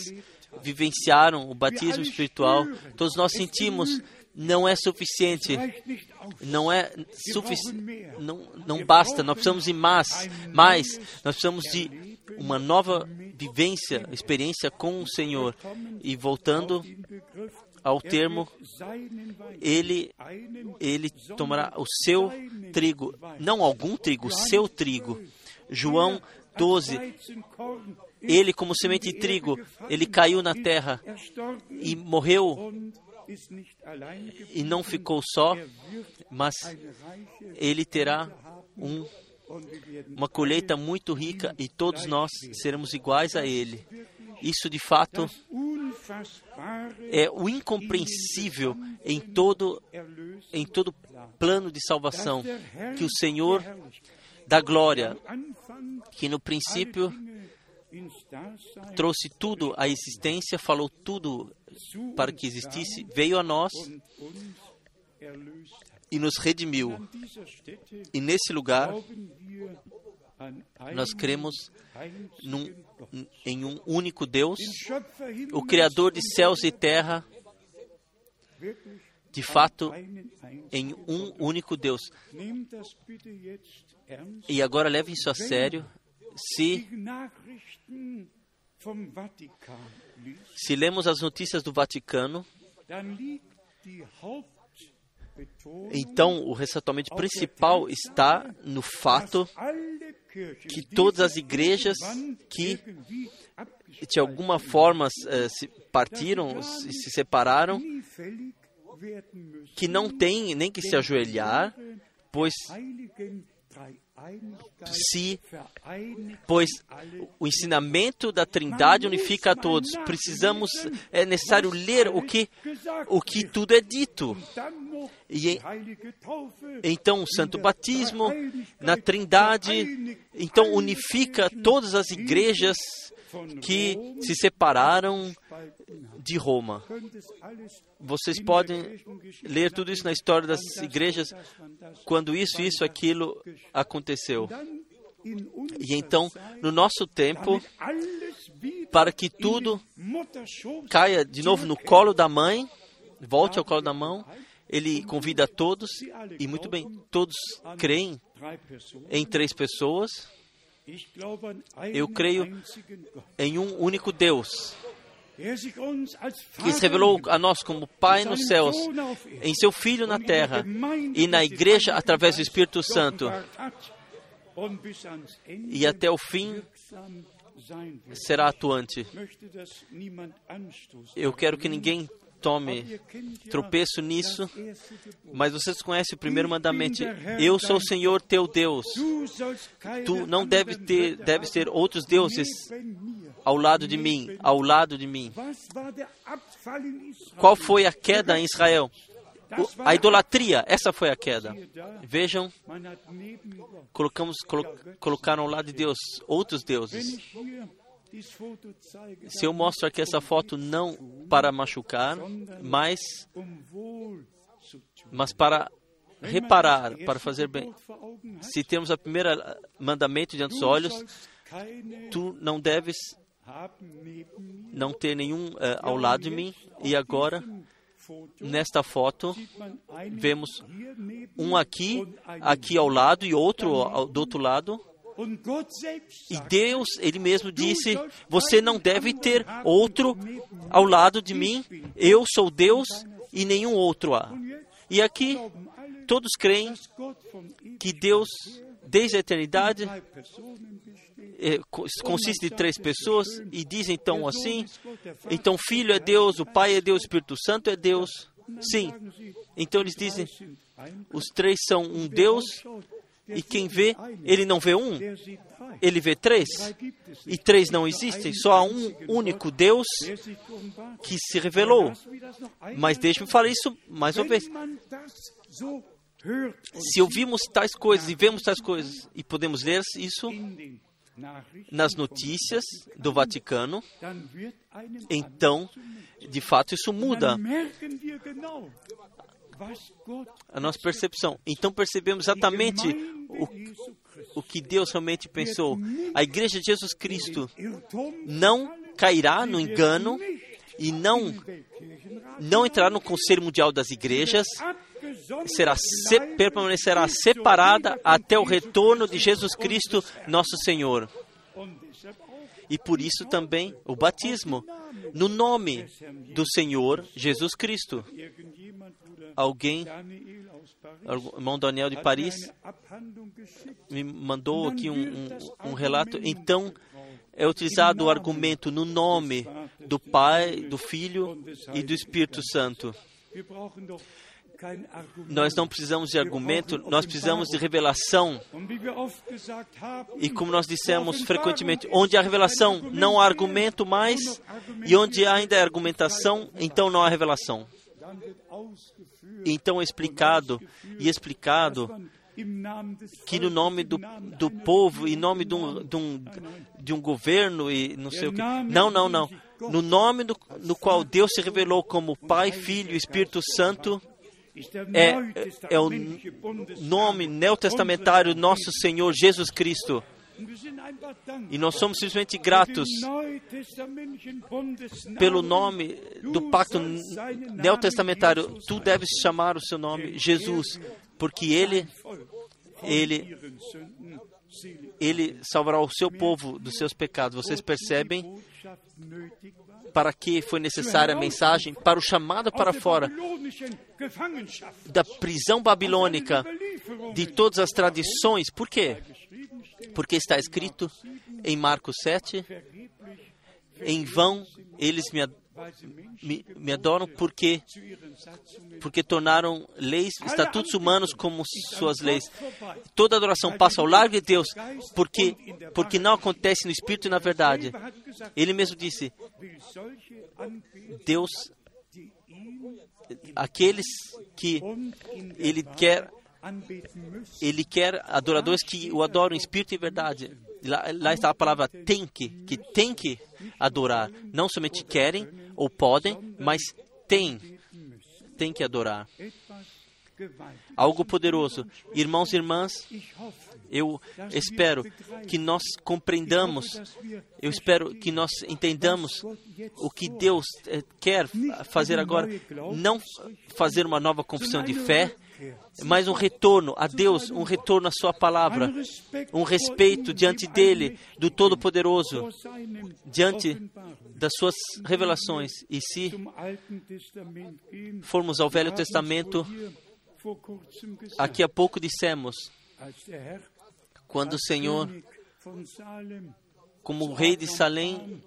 vivenciaram o batismo espiritual. Todos nós sentimos não é suficiente, não é suficiente, não, não basta. Nós precisamos ir mais, mais. Nós precisamos de uma nova vivência, experiência com o Senhor. E voltando ao termo, ele, ele tomará o seu trigo, não algum trigo, seu trigo. João 12. Ele, como semente de trigo, ele caiu na terra e morreu e não ficou só, mas ele terá um uma colheita muito rica e todos nós seremos iguais a Ele. Isso de fato é o incompreensível em todo em todo plano de salvação que o Senhor da glória, que no princípio trouxe tudo à existência, falou tudo para que existisse, veio a nós e nos redimiu. E nesse lugar, nós cremos num, em um único Deus, o Criador de céus e terra, de fato, em um único Deus. E agora leve isso a sério. Se, se lemos as notícias do Vaticano, então, o ressaltamento principal está no fato que todas as igrejas que de alguma forma eh, se partiram, se, se separaram, que não têm nem que se ajoelhar, pois se, pois o ensinamento da Trindade unifica a todos. Precisamos, é necessário ler o que, o que tudo é dito. E então o Santo Batismo na Trindade, então unifica todas as igrejas que se separaram de Roma. Vocês podem ler tudo isso na história das igrejas, quando isso, isso, aquilo aconteceu. E então, no nosso tempo, para que tudo caia de novo no colo da mãe, volte ao colo da mão, ele convida todos, e muito bem, todos creem em três pessoas. Eu creio em um único Deus, que se revelou a nós como Pai nos céus, em seu Filho na terra e na igreja através do Espírito Santo. E até o fim será atuante. Eu quero que ninguém tome tropeço nisso, mas vocês conhecem o primeiro mandamento: Eu sou o Senhor teu Deus. Tu não deve ter, deve ter outros deuses ao lado de mim, ao lado de mim. Qual foi a queda em Israel? a idolatria, essa foi a queda. Vejam, colocamos, colo, colocaram ao lado de Deus outros deuses. Se eu mostro aqui essa foto não para machucar, mas, mas para reparar, para fazer bem. Se temos a primeira mandamento diante dos olhos, tu não deves não ter nenhum uh, ao lado de mim. E agora, nesta foto, vemos um aqui, aqui ao lado e outro ao, do outro lado. E Deus, Ele mesmo disse: Você não deve ter outro ao lado de mim. Eu sou Deus e nenhum outro há. E aqui, todos creem que Deus, desde a eternidade, é, consiste de três pessoas e diz então assim: então o Filho é Deus, o Pai é Deus, o Espírito Santo é Deus. Sim. Então eles dizem: os três são um Deus e quem vê, ele não vê um, ele vê três. E três não existem, só há um único Deus que se revelou. Mas deixe-me falar isso mais uma vez. Se ouvimos tais coisas e vemos tais coisas e podemos ler isso nas notícias do Vaticano, então, de fato, isso muda a nossa percepção. Então percebemos exatamente o, o que Deus realmente pensou. A igreja de Jesus Cristo não cairá no engano e não não entrará no Conselho Mundial das Igrejas, será se, permanecerá separada até o retorno de Jesus Cristo, nosso Senhor. E por isso também o batismo, no nome do Senhor Jesus Cristo alguém, o irmão Daniel de Paris, me mandou aqui um, um, um relato. Então, é utilizado o argumento no nome do Pai, do Filho e do Espírito Santo. Nós não precisamos de argumento, nós precisamos de revelação. E como nós dissemos frequentemente, onde há revelação, não há argumento mais, e onde ainda há argumentação, então não há revelação então é explicado e explicado que no nome do, do povo, em nome de um, de, um, de um governo e não sei o que. Não, não, não. No nome do, no qual Deus se revelou como Pai, Filho e Espírito Santo, é, é o nome neotestamentário nosso Senhor Jesus Cristo. E nós somos simplesmente gratos pelo nome do pacto neotestamentário. Tu deves chamar o seu nome Jesus, porque Ele, Ele, Ele salvará o seu povo dos seus pecados. Vocês percebem para que foi necessária a mensagem? Para o chamado para fora da prisão babilônica, de todas as tradições. Por quê? Porque está escrito em Marcos 7: em vão eles me, me, me adoram porque, porque tornaram leis, estatutos humanos como suas leis. Toda adoração passa ao largo de Deus porque, porque não acontece no Espírito e na verdade. Ele mesmo disse: Deus, aqueles que Ele quer Ele quer adoradores que o adoram em espírito e verdade. Lá, lá, está a palavra tem que, que tem que adorar. Não somente querem ou podem, mas tem, tem que adorar. Algo poderoso. Irmãos e irmãs, eu espero que nós compreendamos, eu espero que nós entendamos o que Deus eh, quer fazer agora. Não fazer uma nova confissão de fé, mas um retorno a Deus, um retorno à Sua palavra, um respeito diante dele, do Todo-Poderoso, diante das Suas revelações. E se formos ao Velho Testamento, aqui há pouco dissemos, quando o Senhor, como rei de Salém,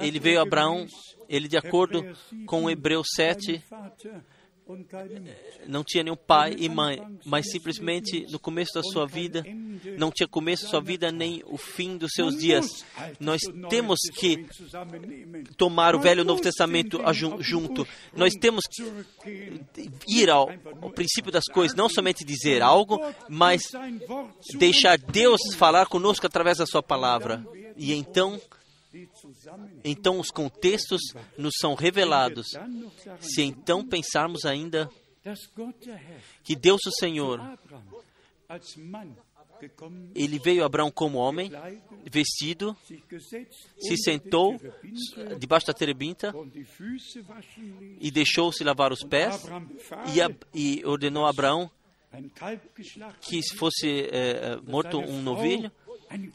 ele veio a Abraão, ele, de acordo com Hebreus 7, não tinha nenhum pai e mãe, mas simplesmente no começo da sua vida, não tinha começo da sua vida nem o fim dos seus dias. Nós temos que tomar o Velho e o Novo Testamento junto. Nós temos que ir ao, ao princípio das coisas, não somente dizer algo, mas deixar Deus falar conosco através da sua palavra. E então então os contextos nos são revelados. Se então pensarmos ainda que Deus o Senhor, ele veio a Abraão como homem, vestido, se sentou debaixo da terebinta e deixou-se lavar os pés e, ordenou a Abraão que fosse é, morto um novilho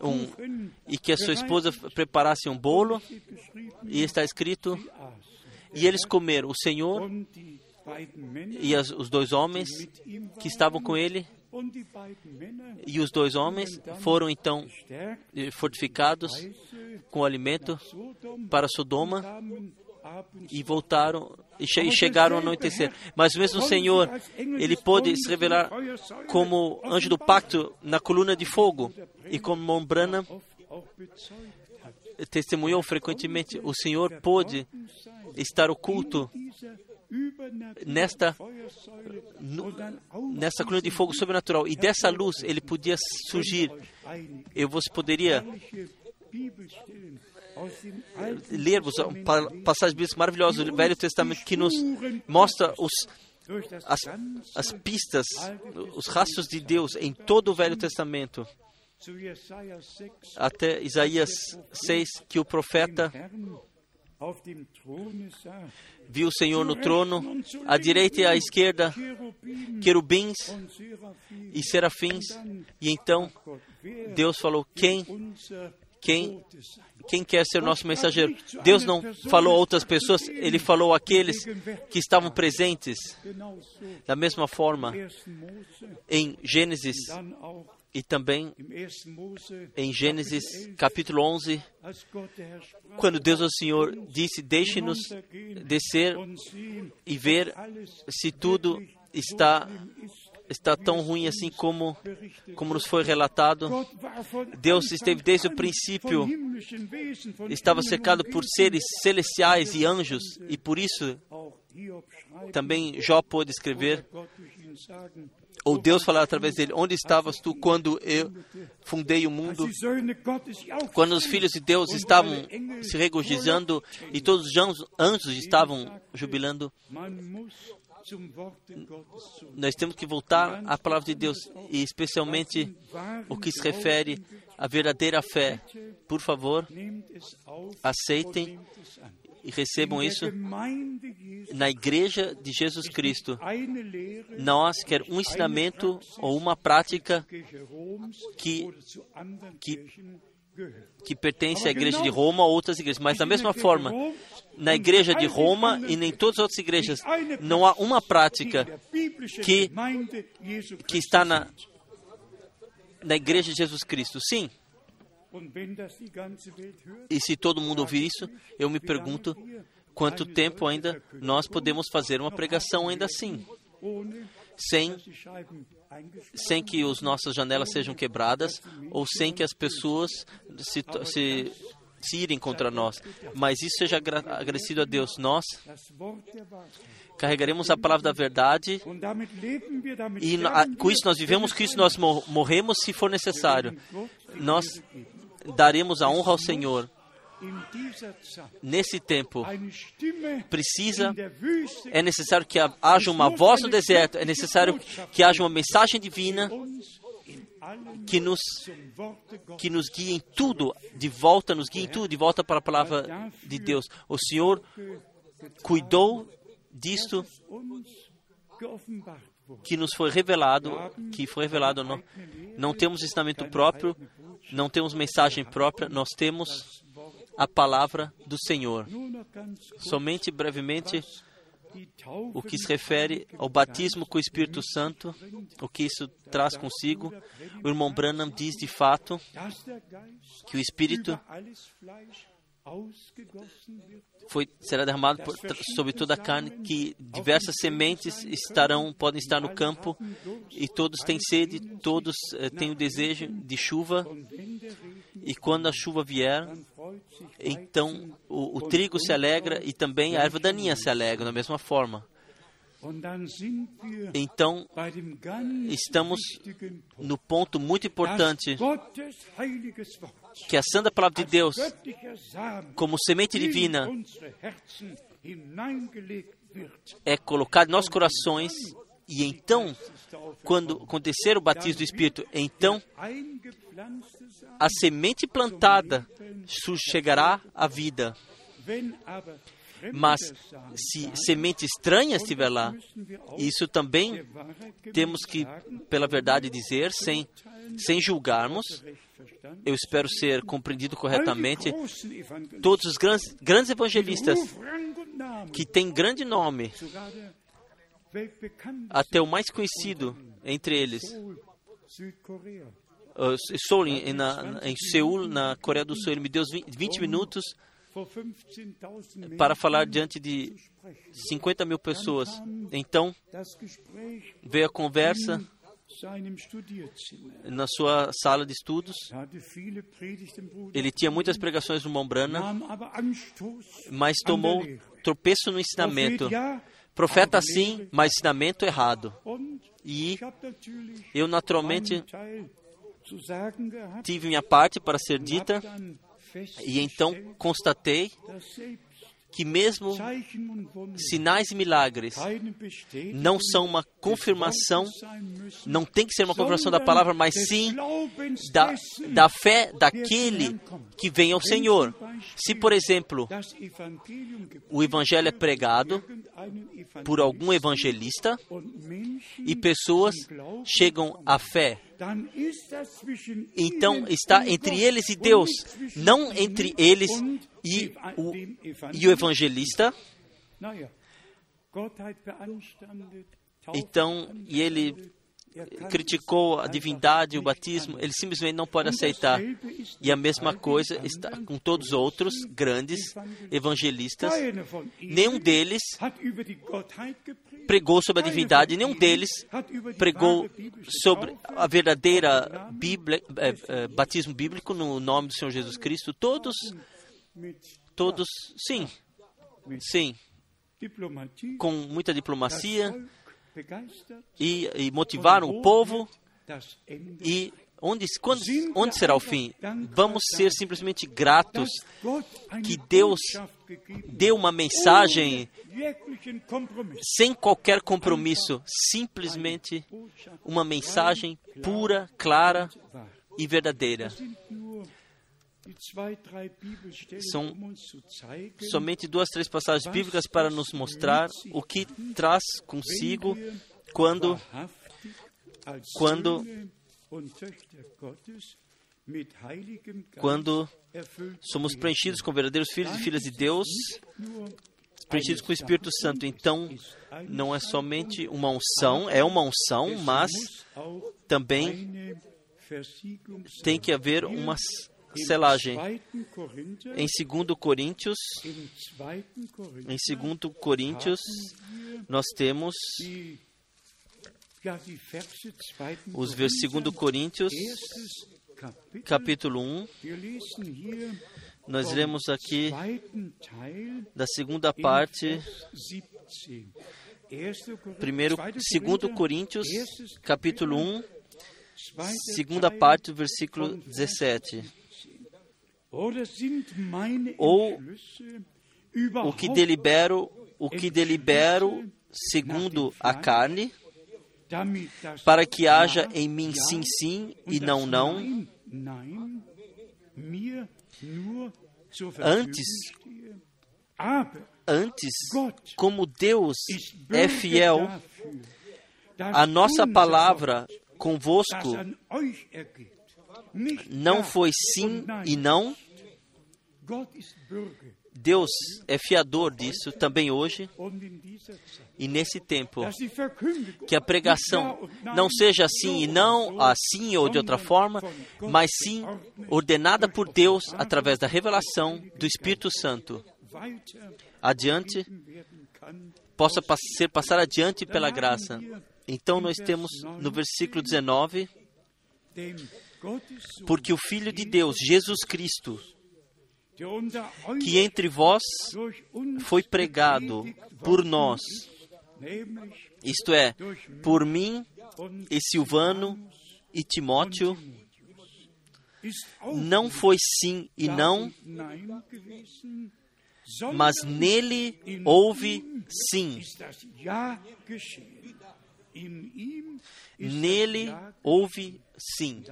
um, e que a sua esposa preparasse um bolo, e está escrito: e eles comeram. O Senhor e as, os dois homens que estavam com ele, e os dois homens foram então fortificados com alimento para Sodoma e voltaram e chegaram ao anoitecer. Mas mesmo o Senhor, ele pôde se revelar como anjo do pacto na coluna de fogo e como Mombrana testemunhou frequentemente, o Senhor pôde estar oculto nesta nessa coluna de fogo sobrenatural. E dessa luz ele podia surgir. Eu vos poderia lermos passagens bíblicas maravilhosas do Velho Testamento que nos mostra os, as, as pistas, os rastros de Deus em todo o Velho Testamento. Até Isaías 6, que o profeta viu o Senhor no trono, à direita e à esquerda, querubins e serafins, e então Deus falou: Quem quem, quem quer ser nosso mensageiro? Deus não falou a outras pessoas, Ele falou àqueles que estavam presentes. Da mesma forma, em Gênesis e também em Gênesis capítulo 11, quando Deus o Senhor disse: Deixe-nos descer e ver se tudo está está tão ruim assim como, como nos foi relatado. Deus esteve desde o princípio, estava cercado por seres celestiais e anjos, e por isso também Jó pôde escrever, ou Deus falar através dele: Onde estavas tu quando eu fundei o mundo? Quando os filhos de Deus estavam se regozijando e todos os anjos estavam jubilando, nós temos que voltar à palavra de Deus e especialmente o que se refere à verdadeira fé. Por favor, aceitem e recebam isso na igreja de Jesus Cristo. Nós quer um ensinamento ou uma prática que, que, que pertence à igreja de Roma ou outras igrejas, mas da mesma forma, na igreja de Roma e nem todas as outras igrejas não há uma prática que, que está na, na igreja de Jesus Cristo. Sim. E se todo mundo ouvir isso, eu me pergunto quanto tempo ainda nós podemos fazer uma pregação ainda assim, sem sem que as nossas janelas sejam quebradas ou sem que as pessoas se, se se irem contra nós. Mas isso seja agradecido a Deus. Nós carregaremos a palavra da verdade e com isso nós vivemos, com isso nós morremos se for necessário. Nós daremos a honra ao Senhor. Nesse tempo, precisa, é necessário que haja uma voz no deserto, é necessário que haja uma mensagem divina que nos, que nos guie em tudo, de volta, nos guie em tudo, de volta para a palavra de Deus. O Senhor cuidou disto que nos foi revelado, que foi revelado. Não, não temos ensinamento próprio, não temos mensagem própria, nós temos a palavra do Senhor. Somente brevemente o que se refere ao batismo com o Espírito Santo, o que isso traz consigo. O irmão Branham diz de fato que o Espírito foi, será derramado por, sobre toda a carne, que diversas sementes estarão, podem estar no campo, e todos têm sede, todos eh, têm o desejo de chuva, e quando a chuva vier, então o, o trigo se alegra e também a erva daninha se alegra da mesma forma. Então, estamos no ponto muito importante que a santa palavra de Deus, como semente divina, é colocada em nossos corações e então, quando acontecer o batismo do Espírito, então a semente plantada chegará à vida. Mas se semente estranha estiver lá, isso também temos que, pela verdade, dizer, sem, sem julgarmos. Eu espero ser compreendido corretamente. Todos os grandes, grandes evangelistas que têm grande nome, até o mais conhecido entre eles, Seoul, na, em Seul, na Coreia do Sul, ele me deu 20 minutos para falar diante de 50 mil pessoas. Então, veio a conversa na sua sala de estudos. Ele tinha muitas pregações no Mombrana, mas tomou tropeço no ensinamento. Profeta sim, mas ensinamento errado. E eu naturalmente tive minha parte para ser dita e então constatei que mesmo sinais e milagres não são uma confirmação, não tem que ser uma confirmação da palavra, mas sim da, da fé daquele que vem ao Senhor. Se, por exemplo, o evangelho é pregado por algum evangelista e pessoas chegam à fé então está entre eles e Deus, não entre eles e o, e o evangelista. Então, e ele criticou a divindade, o batismo, ele simplesmente não pode aceitar. E a mesma coisa está com todos os outros grandes evangelistas. Nenhum deles pregou sobre a divindade, nenhum deles pregou sobre a verdadeira Bíblia, é, é, batismo bíblico no nome do Senhor Jesus Cristo. Todos, todos, sim, sim, com muita diplomacia e, e motivaram o povo e Onde, quando, onde será o fim? Vamos ser simplesmente gratos que Deus deu uma mensagem sem qualquer compromisso, simplesmente uma mensagem pura, clara e verdadeira. São somente duas, três passagens bíblicas para nos mostrar o que traz consigo quando, quando quando somos preenchidos com verdadeiros filhos e filhas de Deus, preenchidos com o Espírito Santo. Então, não é somente uma unção, é uma unção, mas também tem que haver uma selagem. Em 2 Coríntios, em 2 Coríntios, nós temos os versículos Coríntios, capítulo 1. Nós lemos aqui da segunda parte, 1 2 Coríntios, capítulo 1, segunda parte do versículo 17. Ou o que delibero, o que delibero segundo a carne, para que haja em mim sim, sim e não, não. Antes, antes, como Deus é fiel, a nossa palavra convosco não foi sim e não. Deus é fiador disso também hoje e nesse tempo. Que a pregação não seja assim e não assim ou de outra forma, mas sim ordenada por Deus através da revelação do Espírito Santo. Adiante, possa ser passar adiante pela graça. Então nós temos no versículo 19, porque o Filho de Deus, Jesus Cristo, que entre vós foi pregado por nós, isto é, por mim e Silvano e Timóteo, não foi sim e não, mas nele houve sim. Nele houve sim.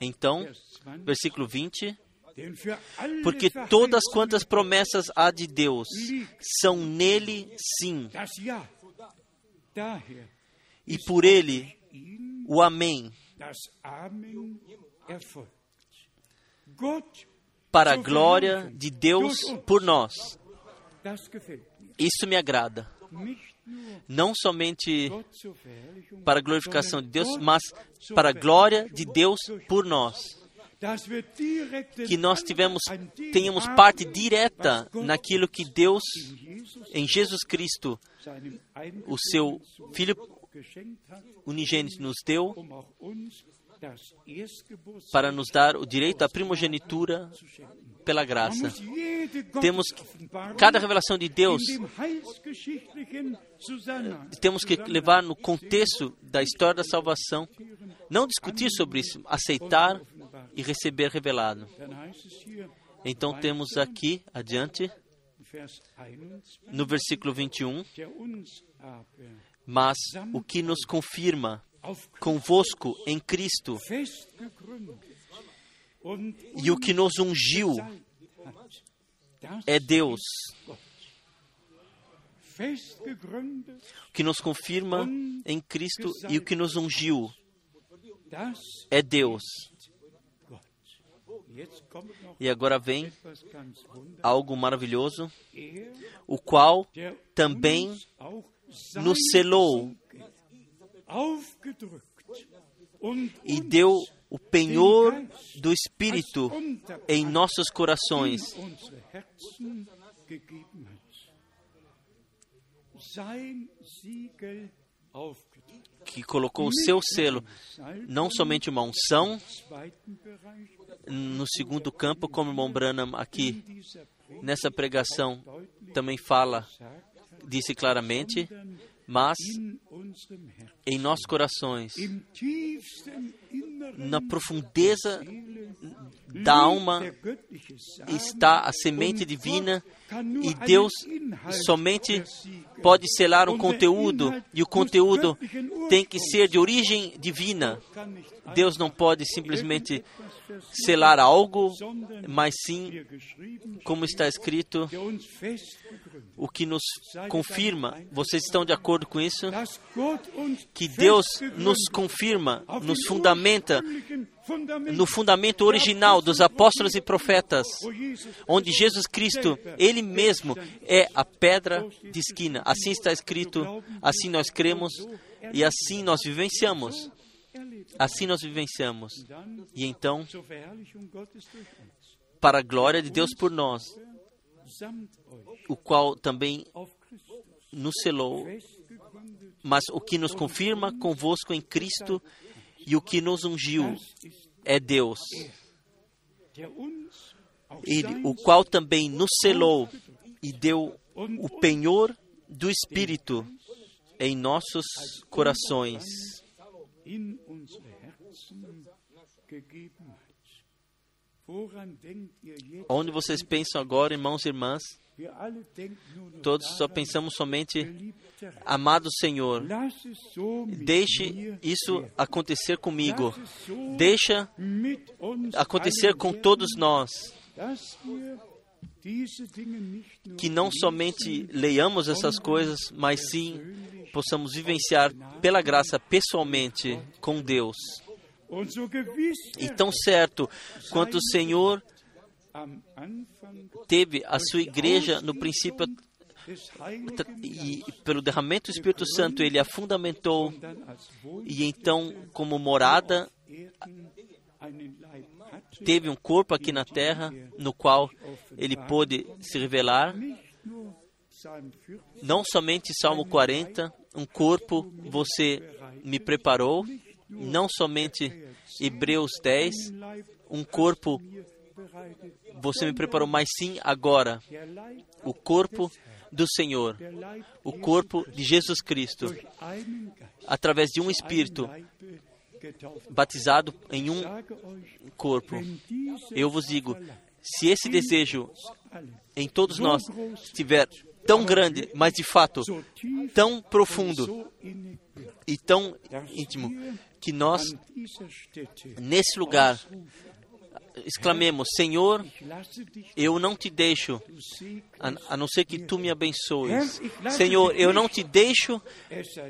Então, versículo 20. Porque todas quantas promessas há de Deus são nele sim. E por ele o Amém. Para a glória de Deus por nós. Isso me agrada. Não somente para a glorificação de Deus, mas para a glória de Deus por nós. Que nós tivemos, tenhamos parte direta naquilo que Deus, em Jesus Cristo, o seu Filho unigênito, nos deu para nos dar o direito à primogenitura pela graça. Temos cada revelação de Deus temos que levar no contexto da história da salvação, não discutir sobre isso, aceitar e receber revelado. Então temos aqui adiante no versículo 21, mas o que nos confirma convosco em Cristo e o que nos ungiu é Deus. O que nos confirma em Cristo e o que nos ungiu é Deus. E agora vem algo maravilhoso, o qual também nos selou e deu o penhor do Espírito em nossos corações. Que colocou o seu selo, não somente uma unção, no segundo campo, como o irmão Branham aqui nessa pregação também fala, disse claramente, mas em nossos corações, na profundeza da alma, está a semente divina e Deus somente pode selar o conteúdo e o conteúdo tem que ser de origem divina. Deus não pode simplesmente selar algo, mas sim, como está escrito, o que nos confirma. Vocês estão de acordo com isso? Que Deus nos confirma, nos fundamenta no fundamento original dos apóstolos e profetas, onde Jesus Cristo, Ele mesmo, é a pedra de esquina. Assim está escrito, assim nós cremos e assim nós vivenciamos. Assim nós vivenciamos. E então, para a glória de Deus por nós, o qual também nos selou, mas o que nos confirma convosco em Cristo e o que nos ungiu é Deus, ele, o qual também nos selou e deu o penhor do Espírito em nossos corações. Onde vocês pensam agora, irmãos e irmãs? Todos só pensamos somente, amado Senhor, deixe isso acontecer comigo, deixa acontecer com todos nós, que não somente leiamos essas coisas, mas sim possamos vivenciar pela graça pessoalmente com Deus. E tão certo quanto o Senhor teve a sua igreja no princípio e pelo derramamento do Espírito Santo ele a fundamentou e então como morada teve um corpo aqui na terra no qual ele pôde se revelar. Não somente Salmo 40 um corpo você me preparou não somente Hebreus 10, um corpo você me preparou, mas sim agora, o corpo do Senhor, o corpo de Jesus Cristo, através de um Espírito batizado em um corpo. Eu vos digo, se esse desejo em todos nós estiver tão grande, mas de fato tão profundo e tão íntimo, que nós, nesse lugar, exclamemos: Senhor, eu não te deixo, a, não ser que tu me abençoes. Senhor, eu não te deixo,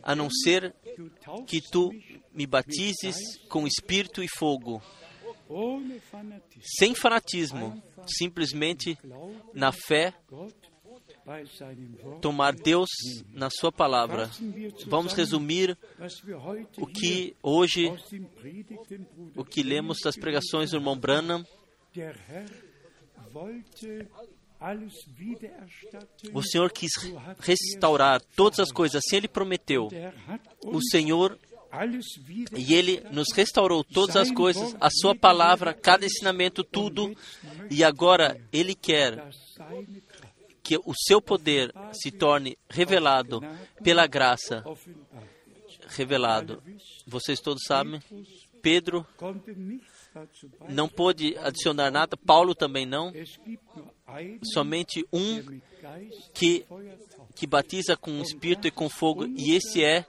a não ser que tu me batizes com espírito e fogo. Sem fanatismo, simplesmente na fé tomar Deus na Sua palavra. Vamos resumir o que hoje, o que lemos das pregações do irmão Branham. O Senhor quis restaurar todas as coisas, assim Ele prometeu. O Senhor e Ele nos restaurou todas as coisas, a Sua palavra, cada ensinamento, tudo, e agora Ele quer que o seu poder se torne revelado pela graça revelado. Vocês todos sabem, Pedro não pôde adicionar nada, Paulo também não. Somente um que que batiza com o Espírito e com fogo, e esse é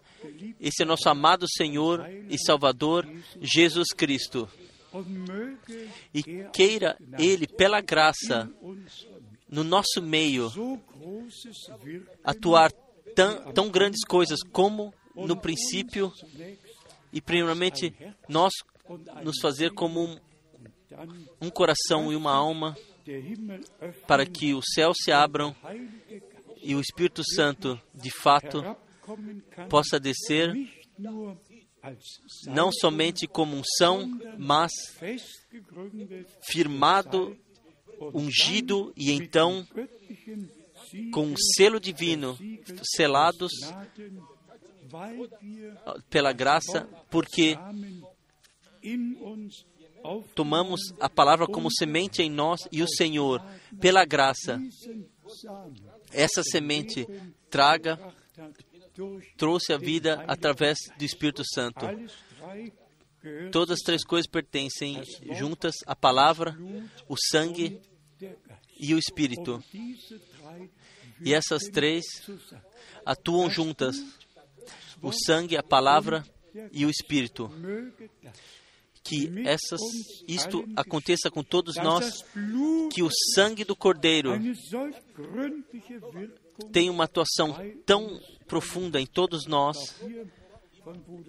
esse é nosso amado Senhor e Salvador Jesus Cristo. E queira Ele, pela graça, no nosso meio atuar tão, tão grandes coisas como no princípio e primeiramente nós nos fazer como um, um coração e uma alma para que os céus se abram e o Espírito Santo de fato possa descer não somente como unção, mas firmado ungido e então com um selo divino, selados pela graça, porque tomamos a palavra como semente em nós e o Senhor, pela graça, essa semente traga, trouxe a vida através do Espírito Santo. Todas as três coisas pertencem juntas: a palavra, o sangue e o Espírito. E essas três atuam juntas: o sangue, a palavra e o Espírito. Que essas, isto aconteça com todos nós, que o sangue do Cordeiro tem uma atuação tão profunda em todos nós.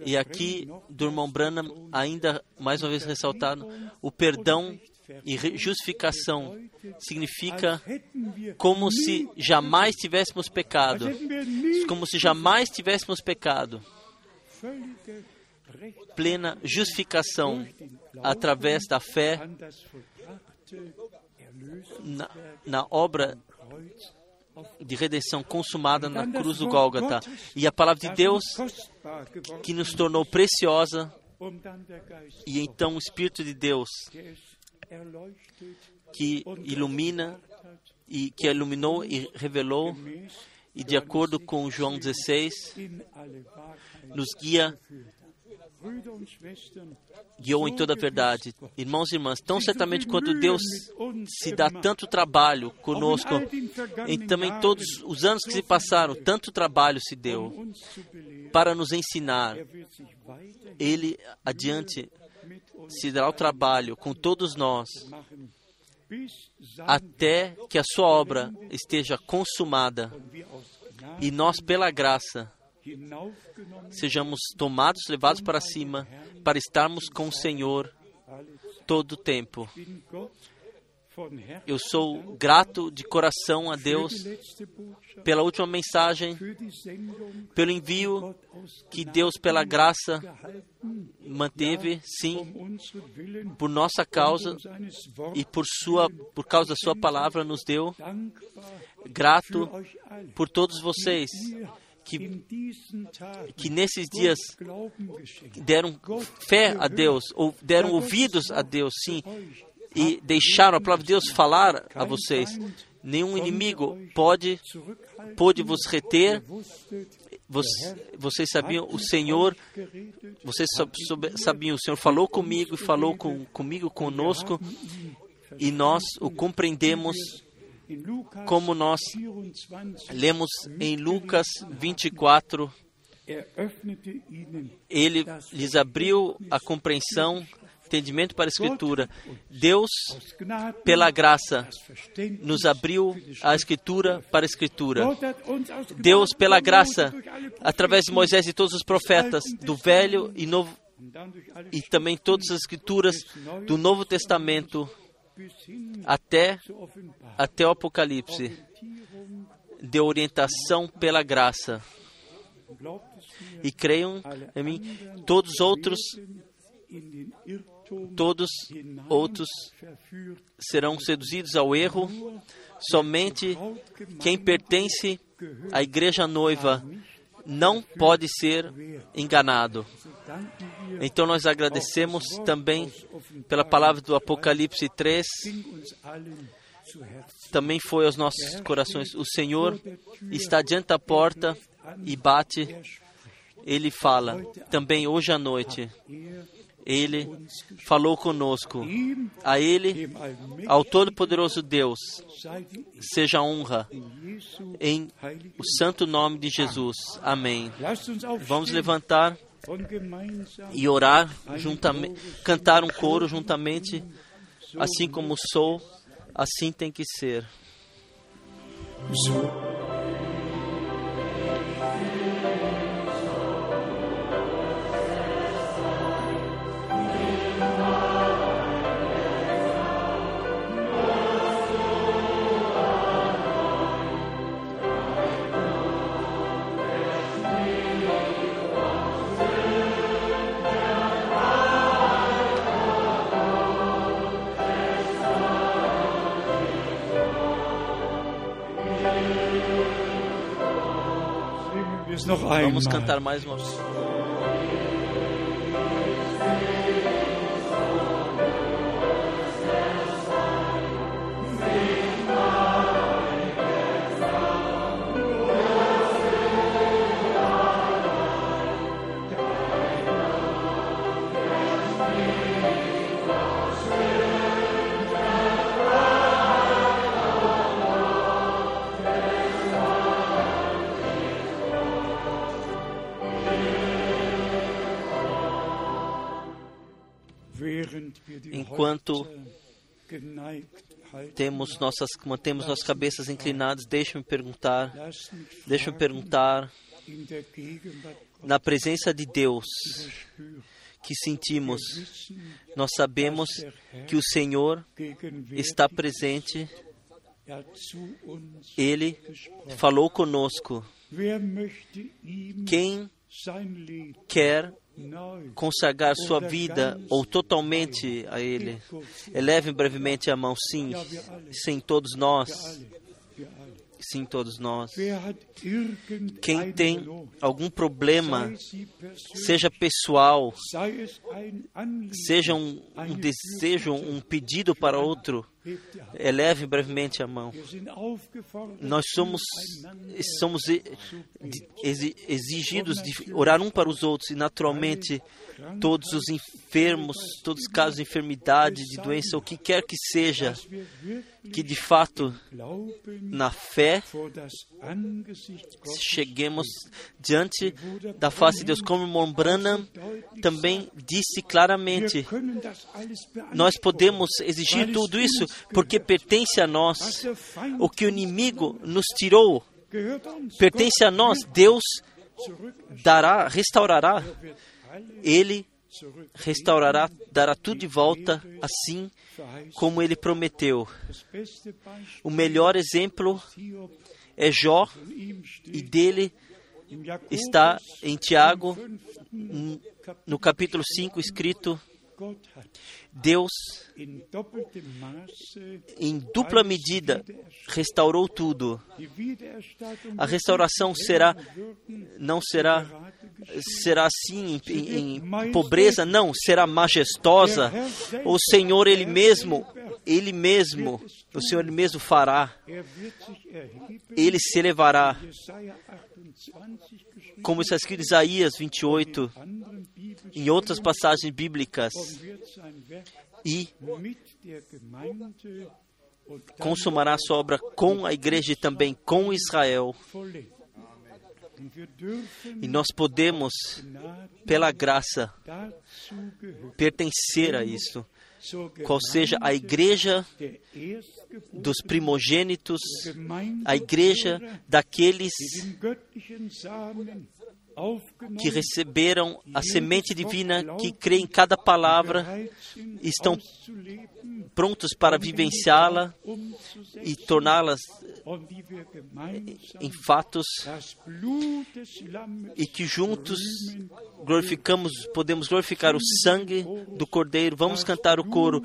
E aqui, do irmão Branham, ainda mais uma vez ressaltado, o perdão e justificação significa como se jamais tivéssemos pecado. Como se jamais tivéssemos pecado. Plena justificação através da fé na, na obra de redenção consumada na cruz do Gólgota. E a palavra de Deus que nos tornou preciosa. E então o Espírito de Deus que ilumina e que iluminou e revelou e de acordo com João 16 nos guia guiou em toda a verdade. Irmãos e irmãs, tão certamente quanto Deus se dá tanto trabalho conosco, e também todos os anos que se passaram, tanto trabalho se deu para nos ensinar. Ele adiante se dará o trabalho com todos nós até que a sua obra esteja consumada e nós, pela graça, sejamos tomados, levados para cima, para estarmos com o Senhor todo o tempo. Eu sou grato de coração a Deus pela última mensagem, pelo envio que Deus, pela graça, manteve, sim, por nossa causa e por, sua, por causa da Sua palavra, nos deu. Grato por todos vocês que, que nesses dias deram fé a Deus, ou deram ouvidos a Deus, sim, e deixaram a palavra de Deus falar a vocês. Nenhum inimigo pode, pode vos reter. Vocês sabiam, o Senhor, vocês sabiam, o Senhor falou comigo e falou com, comigo, conosco, e nós o compreendemos como nós lemos em Lucas 24, ele lhes abriu a compreensão, entendimento para a Escritura. Deus, pela graça, nos abriu a Escritura para a Escritura. Deus, pela graça, através de Moisés e todos os profetas, do Velho e Novo, e também todas as Escrituras do Novo Testamento, até, até o Apocalipse, de orientação pela graça. E creiam em mim, todos os outros, todos outros serão seduzidos ao erro. Somente quem pertence à igreja noiva não pode ser enganado. Então nós agradecemos também pela palavra do Apocalipse 3. Também foi aos nossos corações. O Senhor está diante da porta e bate. Ele fala também hoje à noite. Ele falou conosco. A Ele, ao Todo-Poderoso Deus, seja honra em o santo nome de Jesus. Amém. Vamos levantar e orar juntamente, cantar um coro juntamente, assim como sou, assim tem que ser. Vamos cantar mais uma enquanto temos nossas, mantemos nossas cabeças inclinadas, deixe-me perguntar, deixe-me perguntar, na presença de Deus que sentimos, nós sabemos que o Senhor está presente, Ele falou conosco. Quem quer consagrar sua vida ou totalmente a Ele. Eleve brevemente a mão, sim, sim, todos nós. Sim, todos nós. Quem tem algum problema, seja pessoal, seja um, um desejo, um pedido para outro, eleve brevemente a mão. Nós somos, somos exigidos de orar um para os outros e, naturalmente, todos os enfermos, todos os casos de enfermidade, de doença, o que quer que seja, que de fato, na fé, cheguemos diante da face de Deus. Como irmão Branham também disse claramente, nós podemos exigir tudo isso porque pertence a nós. O que o inimigo nos tirou pertence a nós. Deus dará, restaurará ele restaurará, dará tudo de volta, assim como ele prometeu. O melhor exemplo é Jó, e dele está em Tiago, no capítulo 5, escrito: Deus, em dupla medida, restaurou tudo. A restauração será, não será, será assim em, em pobreza, não, será majestosa. O Senhor Ele mesmo, Ele mesmo, o Senhor Ele mesmo fará. Ele se elevará. Como está escrito em Isaías 28, em outras passagens bíblicas, e consumará sua obra com a igreja e também com Israel. E nós podemos, pela graça, pertencer a isso. Qual seja a igreja dos primogênitos, a igreja daqueles que receberam a semente divina, que creem em cada palavra, estão prontos para vivenciá-la e torná-las em fatos e que juntos glorificamos, podemos glorificar o sangue do Cordeiro. Vamos cantar o coro.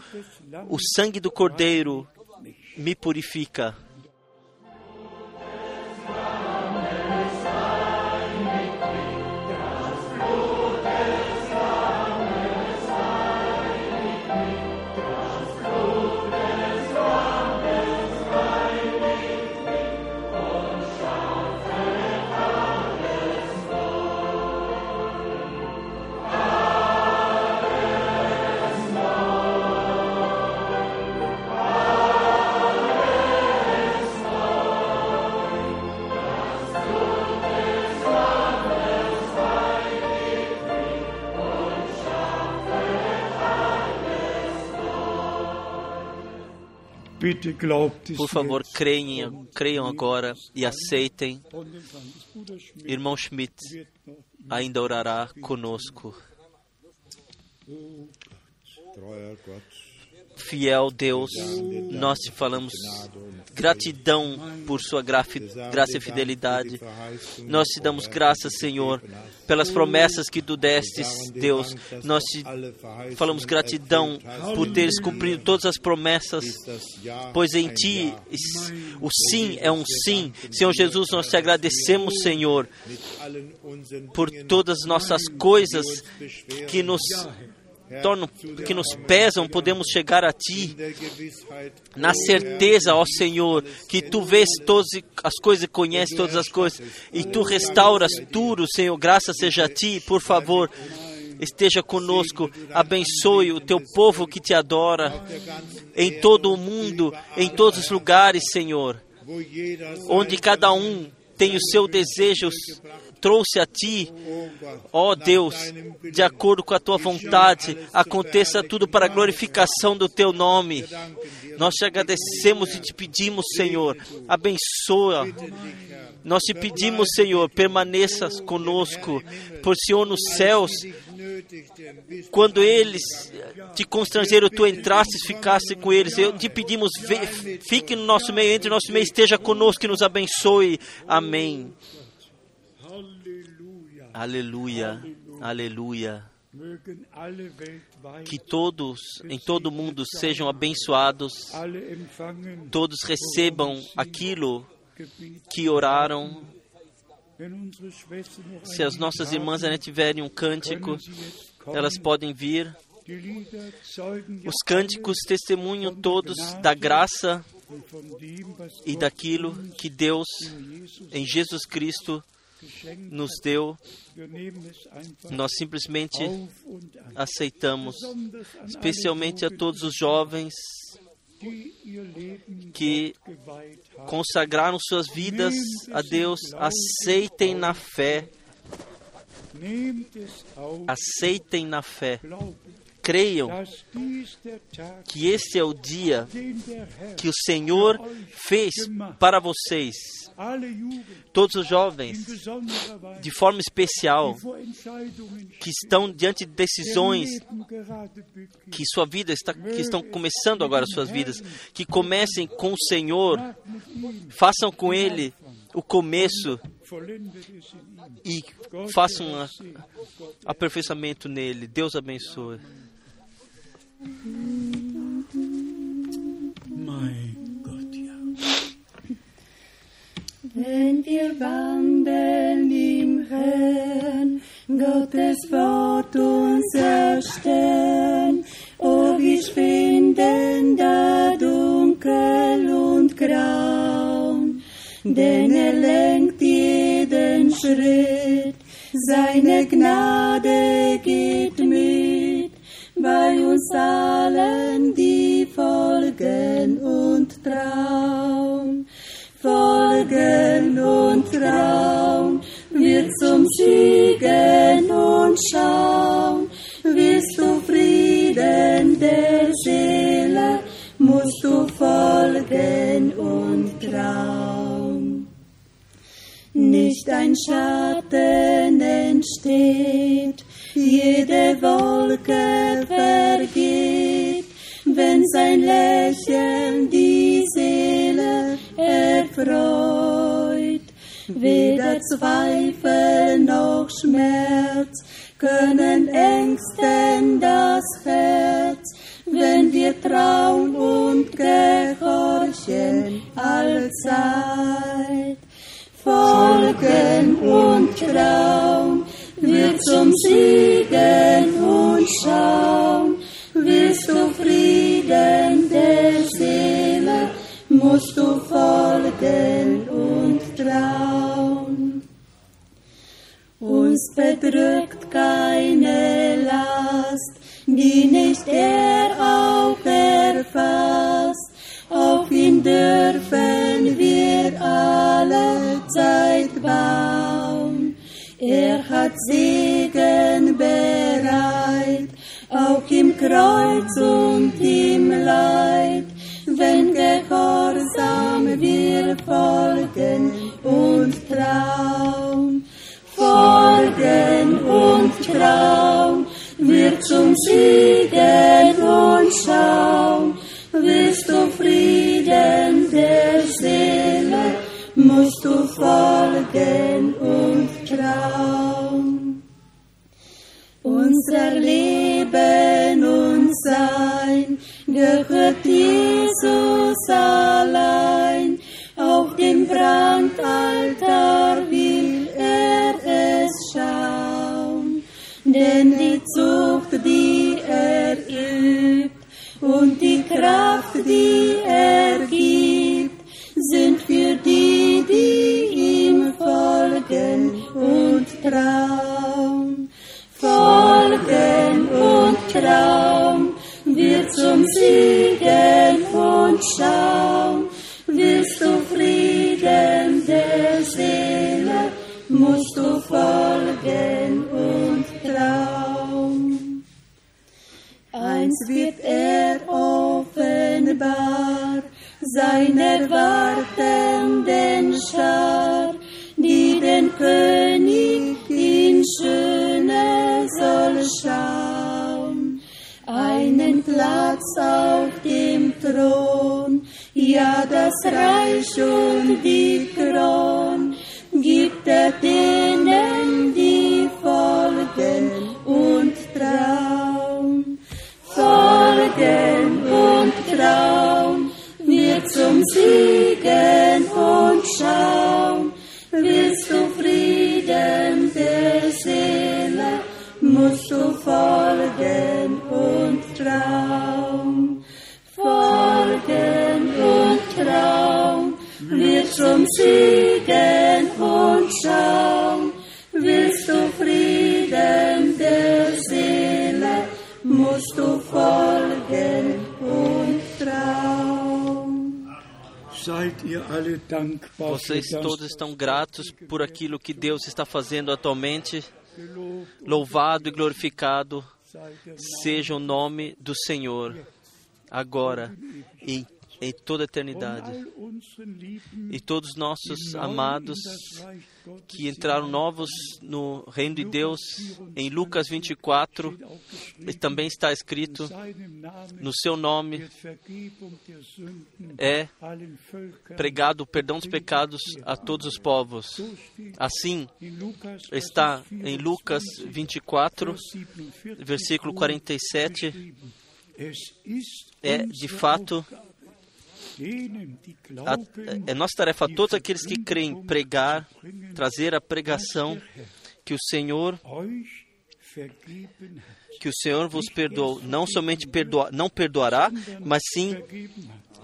O sangue do Cordeiro me purifica. Por favor, creiam, creiam agora e aceitem. Irmão Schmidt ainda orará conosco. Fiel Deus, nós te falamos gratidão por sua graça e fidelidade. Nós te damos graças, Senhor, pelas promessas que tu destes, Deus. Nós te falamos gratidão por teres cumprido todas as promessas, pois em ti o sim é um sim. Senhor Jesus, nós te agradecemos, Senhor, por todas as nossas coisas que nos tornam, que nos pesam, podemos chegar a Ti na certeza, ó Senhor, que Tu vês todas as coisas e conheces todas as coisas e Tu restauras tudo, Senhor. Graças seja a Ti, por favor. Esteja conosco, abençoe o teu povo que te adora em todo o mundo, em todos os lugares, Senhor, onde cada um tem os seus desejos trouxe a ti, ó Deus, de acordo com a tua vontade, aconteça tudo para a glorificação do teu nome. Nós te agradecemos e te pedimos, Senhor, abençoa. Nós te pedimos, Senhor, permaneça conosco, por Senhor nos céus. Quando eles te constrangeram, tu entrastes, ficaste com eles. Eu te pedimos, fique no nosso meio, entre no nosso meio, esteja conosco e nos abençoe. Amém. Aleluia, aleluia. Que todos em todo o mundo sejam abençoados, todos recebam aquilo que oraram. Se as nossas irmãs ainda tiverem um cântico, elas podem vir. Os cânticos testemunham todos da graça e daquilo que Deus em Jesus Cristo nos deu, nós simplesmente aceitamos, especialmente a todos os jovens que consagraram suas vidas a Deus, aceitem na fé, aceitem na fé, creiam que este é o dia que o Senhor fez para vocês. Todos os jovens, de forma especial, que estão diante de decisões que sua vida está, que estão começando agora suas vidas, que comecem com o Senhor, façam com Ele o começo e façam um aperfeiçoamento nele. Deus abençoe. Mein Gott, ja. Wenn wir wandeln im Herrn, Gottes Wort uns erstellen, oh, wir finden da dunkel und grau, denn er lenkt jeden Schritt, seine Gnade geht mit bei uns allen, die folgen und trauen. Folgen und trauen, wir zum Siegen und schauen. Wirst du Frieden der Seele, musst du folgen und trauen. Nicht ein Schatten entsteht, jede Wolke vergeht, wenn sein Lächeln die Seele erfreut. Weder Zweifel noch Schmerz können ängsten das Herz, wenn wir trauen und gehorchen allzeit. Folgen und trauen wir zum Siegen und schauen, wirst du Frieden der Seele, musst du folgen und trauen. Uns bedrückt keine Last, die nicht er auch erfasst, auf ihn dürfen wir alle Zeit bauen. Er hat Segen bereit, auch im Kreuz und im Leid, wenn gehorsam wir folgen und trauen. Folgen und trauen, wir zum Siegen und schauen, wirst du Frieden der Seele, musst du folgen Unser Leben und Sein gehört Jesus allein. Auf dem Brandaltar will er es schauen. Denn die Zucht, die er übt und die Kraft, die er gibt, sind für die, die ihm folgen und trauen. Und trauen, wir zum Siegen und schauen, wirst du Frieden der Seele, musst du folgen und trauen. Eins wird er offenbar, seiner wartenden Schar, die den König in Schöne soll schauen. Einen Platz auf dem Thron, ja das Reich und die Kron, gibt er denen, die folgen und trauen. Folgen und trauen, wir zum Siegen und schauen, willst du Frieden der Seele, musst du folgen Traum. Folgen und Traum wird zum Siegen und Schaum. Willst du Frieden der Seele, musst du folgen und Traum. Vocês todos estão gratos por aquilo que Deus está fazendo atualmente. Louvado e glorificado seja o nome do Senhor, agora e em toda a eternidade. E todos nossos amados que entraram novos no reino de Deus, em Lucas 24, steht auch geschrieben, e também está escrito: no seu nome é pregado o perdão dos pecados a todos os povos. Assim está em Lucas 24, Vers 47, versículo gut 47. geschrieben. Es ist É de fato a, glauben, é nossa tarefa a todos aqueles que creem pregar, trazer a pregação que o Senhor que o Senhor vos perdoou, não somente perdoa, não perdoará, mas sim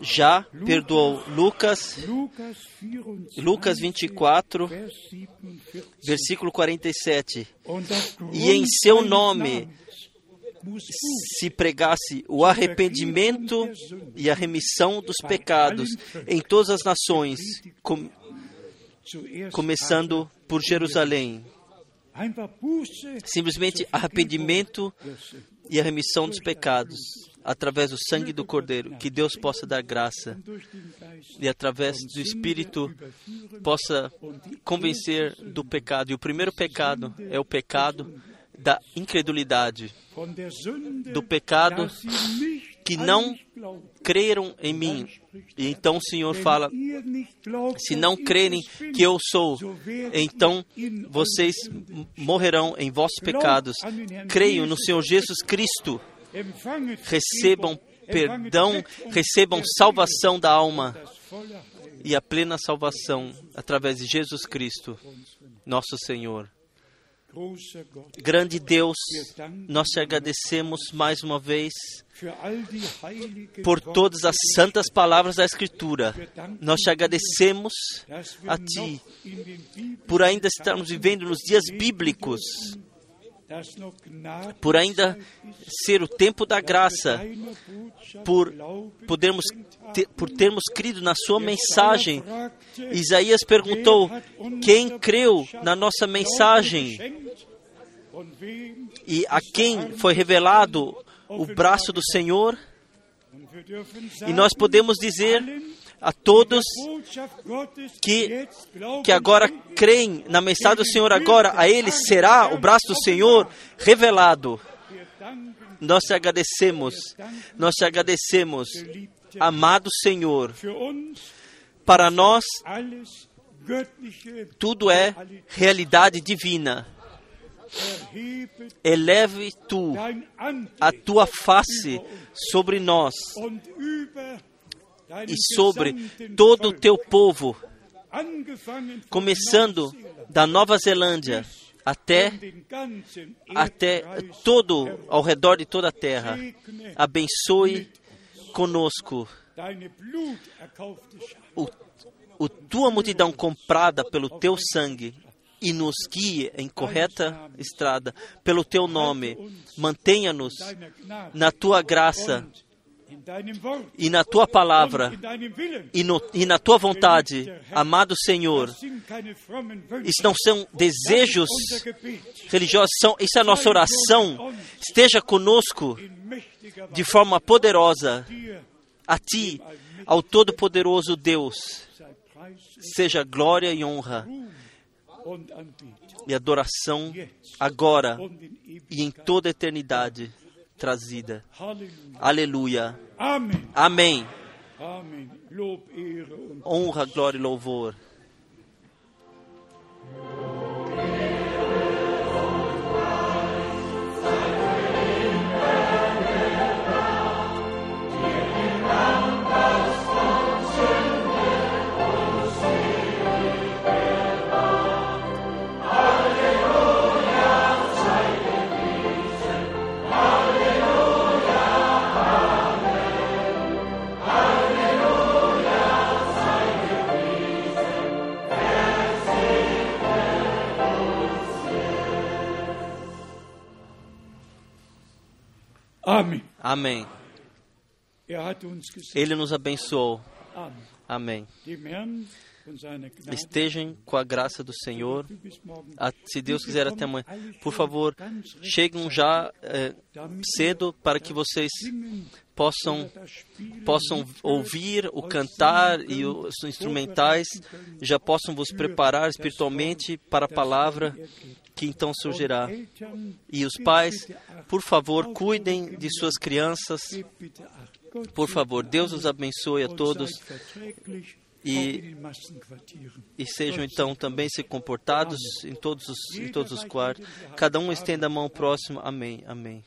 já perdoou. Lucas, Lukas 24, Lucas 24, Vers 47. versículo 47. Und aufgrund E em seu nome se pregasse o arrependimento e a remissão dos pecados em todas as nações, com- começando por Jerusalém. Simplesmente arrependimento e a remissão dos pecados através do sangue do Cordeiro. Que Deus possa dar graça e através do Espírito possa convencer do pecado. E o primeiro pecado é o pecado da incredulidade, do pecado que não creram em mim. E então o Senhor fala: se não crerem que eu sou, então vocês morrerão em vossos pecados. Creiam no Senhor Jesus Cristo, recebam perdão, recebam salvação da alma e a plena salvação através de Jesus Cristo, nosso Senhor. Grande Deus, nós te agradecemos mais uma vez por todas as santas palavras da Escritura. Nós te agradecemos a Ti por ainda estarmos vivendo nos dias bíblicos, por ainda ser o tempo da graça, por podermos ter, por termos crido na sua mensagem. Isaías perguntou: quem creu na nossa mensagem e a quem foi revelado o braço do Senhor? E nós podemos dizer a todos que- que agora creem na mensagem do Senhor, agora a eles será o braço do Senhor revelado. Nós te agradecemos, nós te agradecemos, amado Senhor. Para nós, tudo é realidade divina. Eleve tu a tua face sobre nós e sobre todo o teu povo, começando da Nova Zelândia até até todo ao redor de toda a terra. Abençoe conosco. o, o tua multidão comprada pelo teu sangue e nos guie em correta estrada. Pelo teu nome. Mantenha-nos na tua graça e na tua palavra e, no, e na tua vontade, amado Senhor. Isso não são desejos religiosos, são, isso é a nossa oração. Esteja conosco de forma poderosa. A ti, ao Todo-Poderoso Deus, seja glória e honra e adoração agora e em toda a eternidade trazida. Aleluia. Amém. Ehre und Honra, glória e louvor. Amém. Gesagt. Ele nos abençoou. Amém. Estejam com a graça do Senhor. Du bis morgen. A- se Deus quiser, até amanhã. Por favor, cheguem já eh, cedo para que vocês possam, possam ouvir o cantar e os instrumentais, já possam vos preparar espiritualmente para a palavra que então surgirá. E os pais, por favor, cuidem de suas crianças. Por favor, Deus os abençoe a todos E- e sejam então também se comportados em todos os, em todos os quartos. Cada um estenda a mão próxima. Amém. Amém.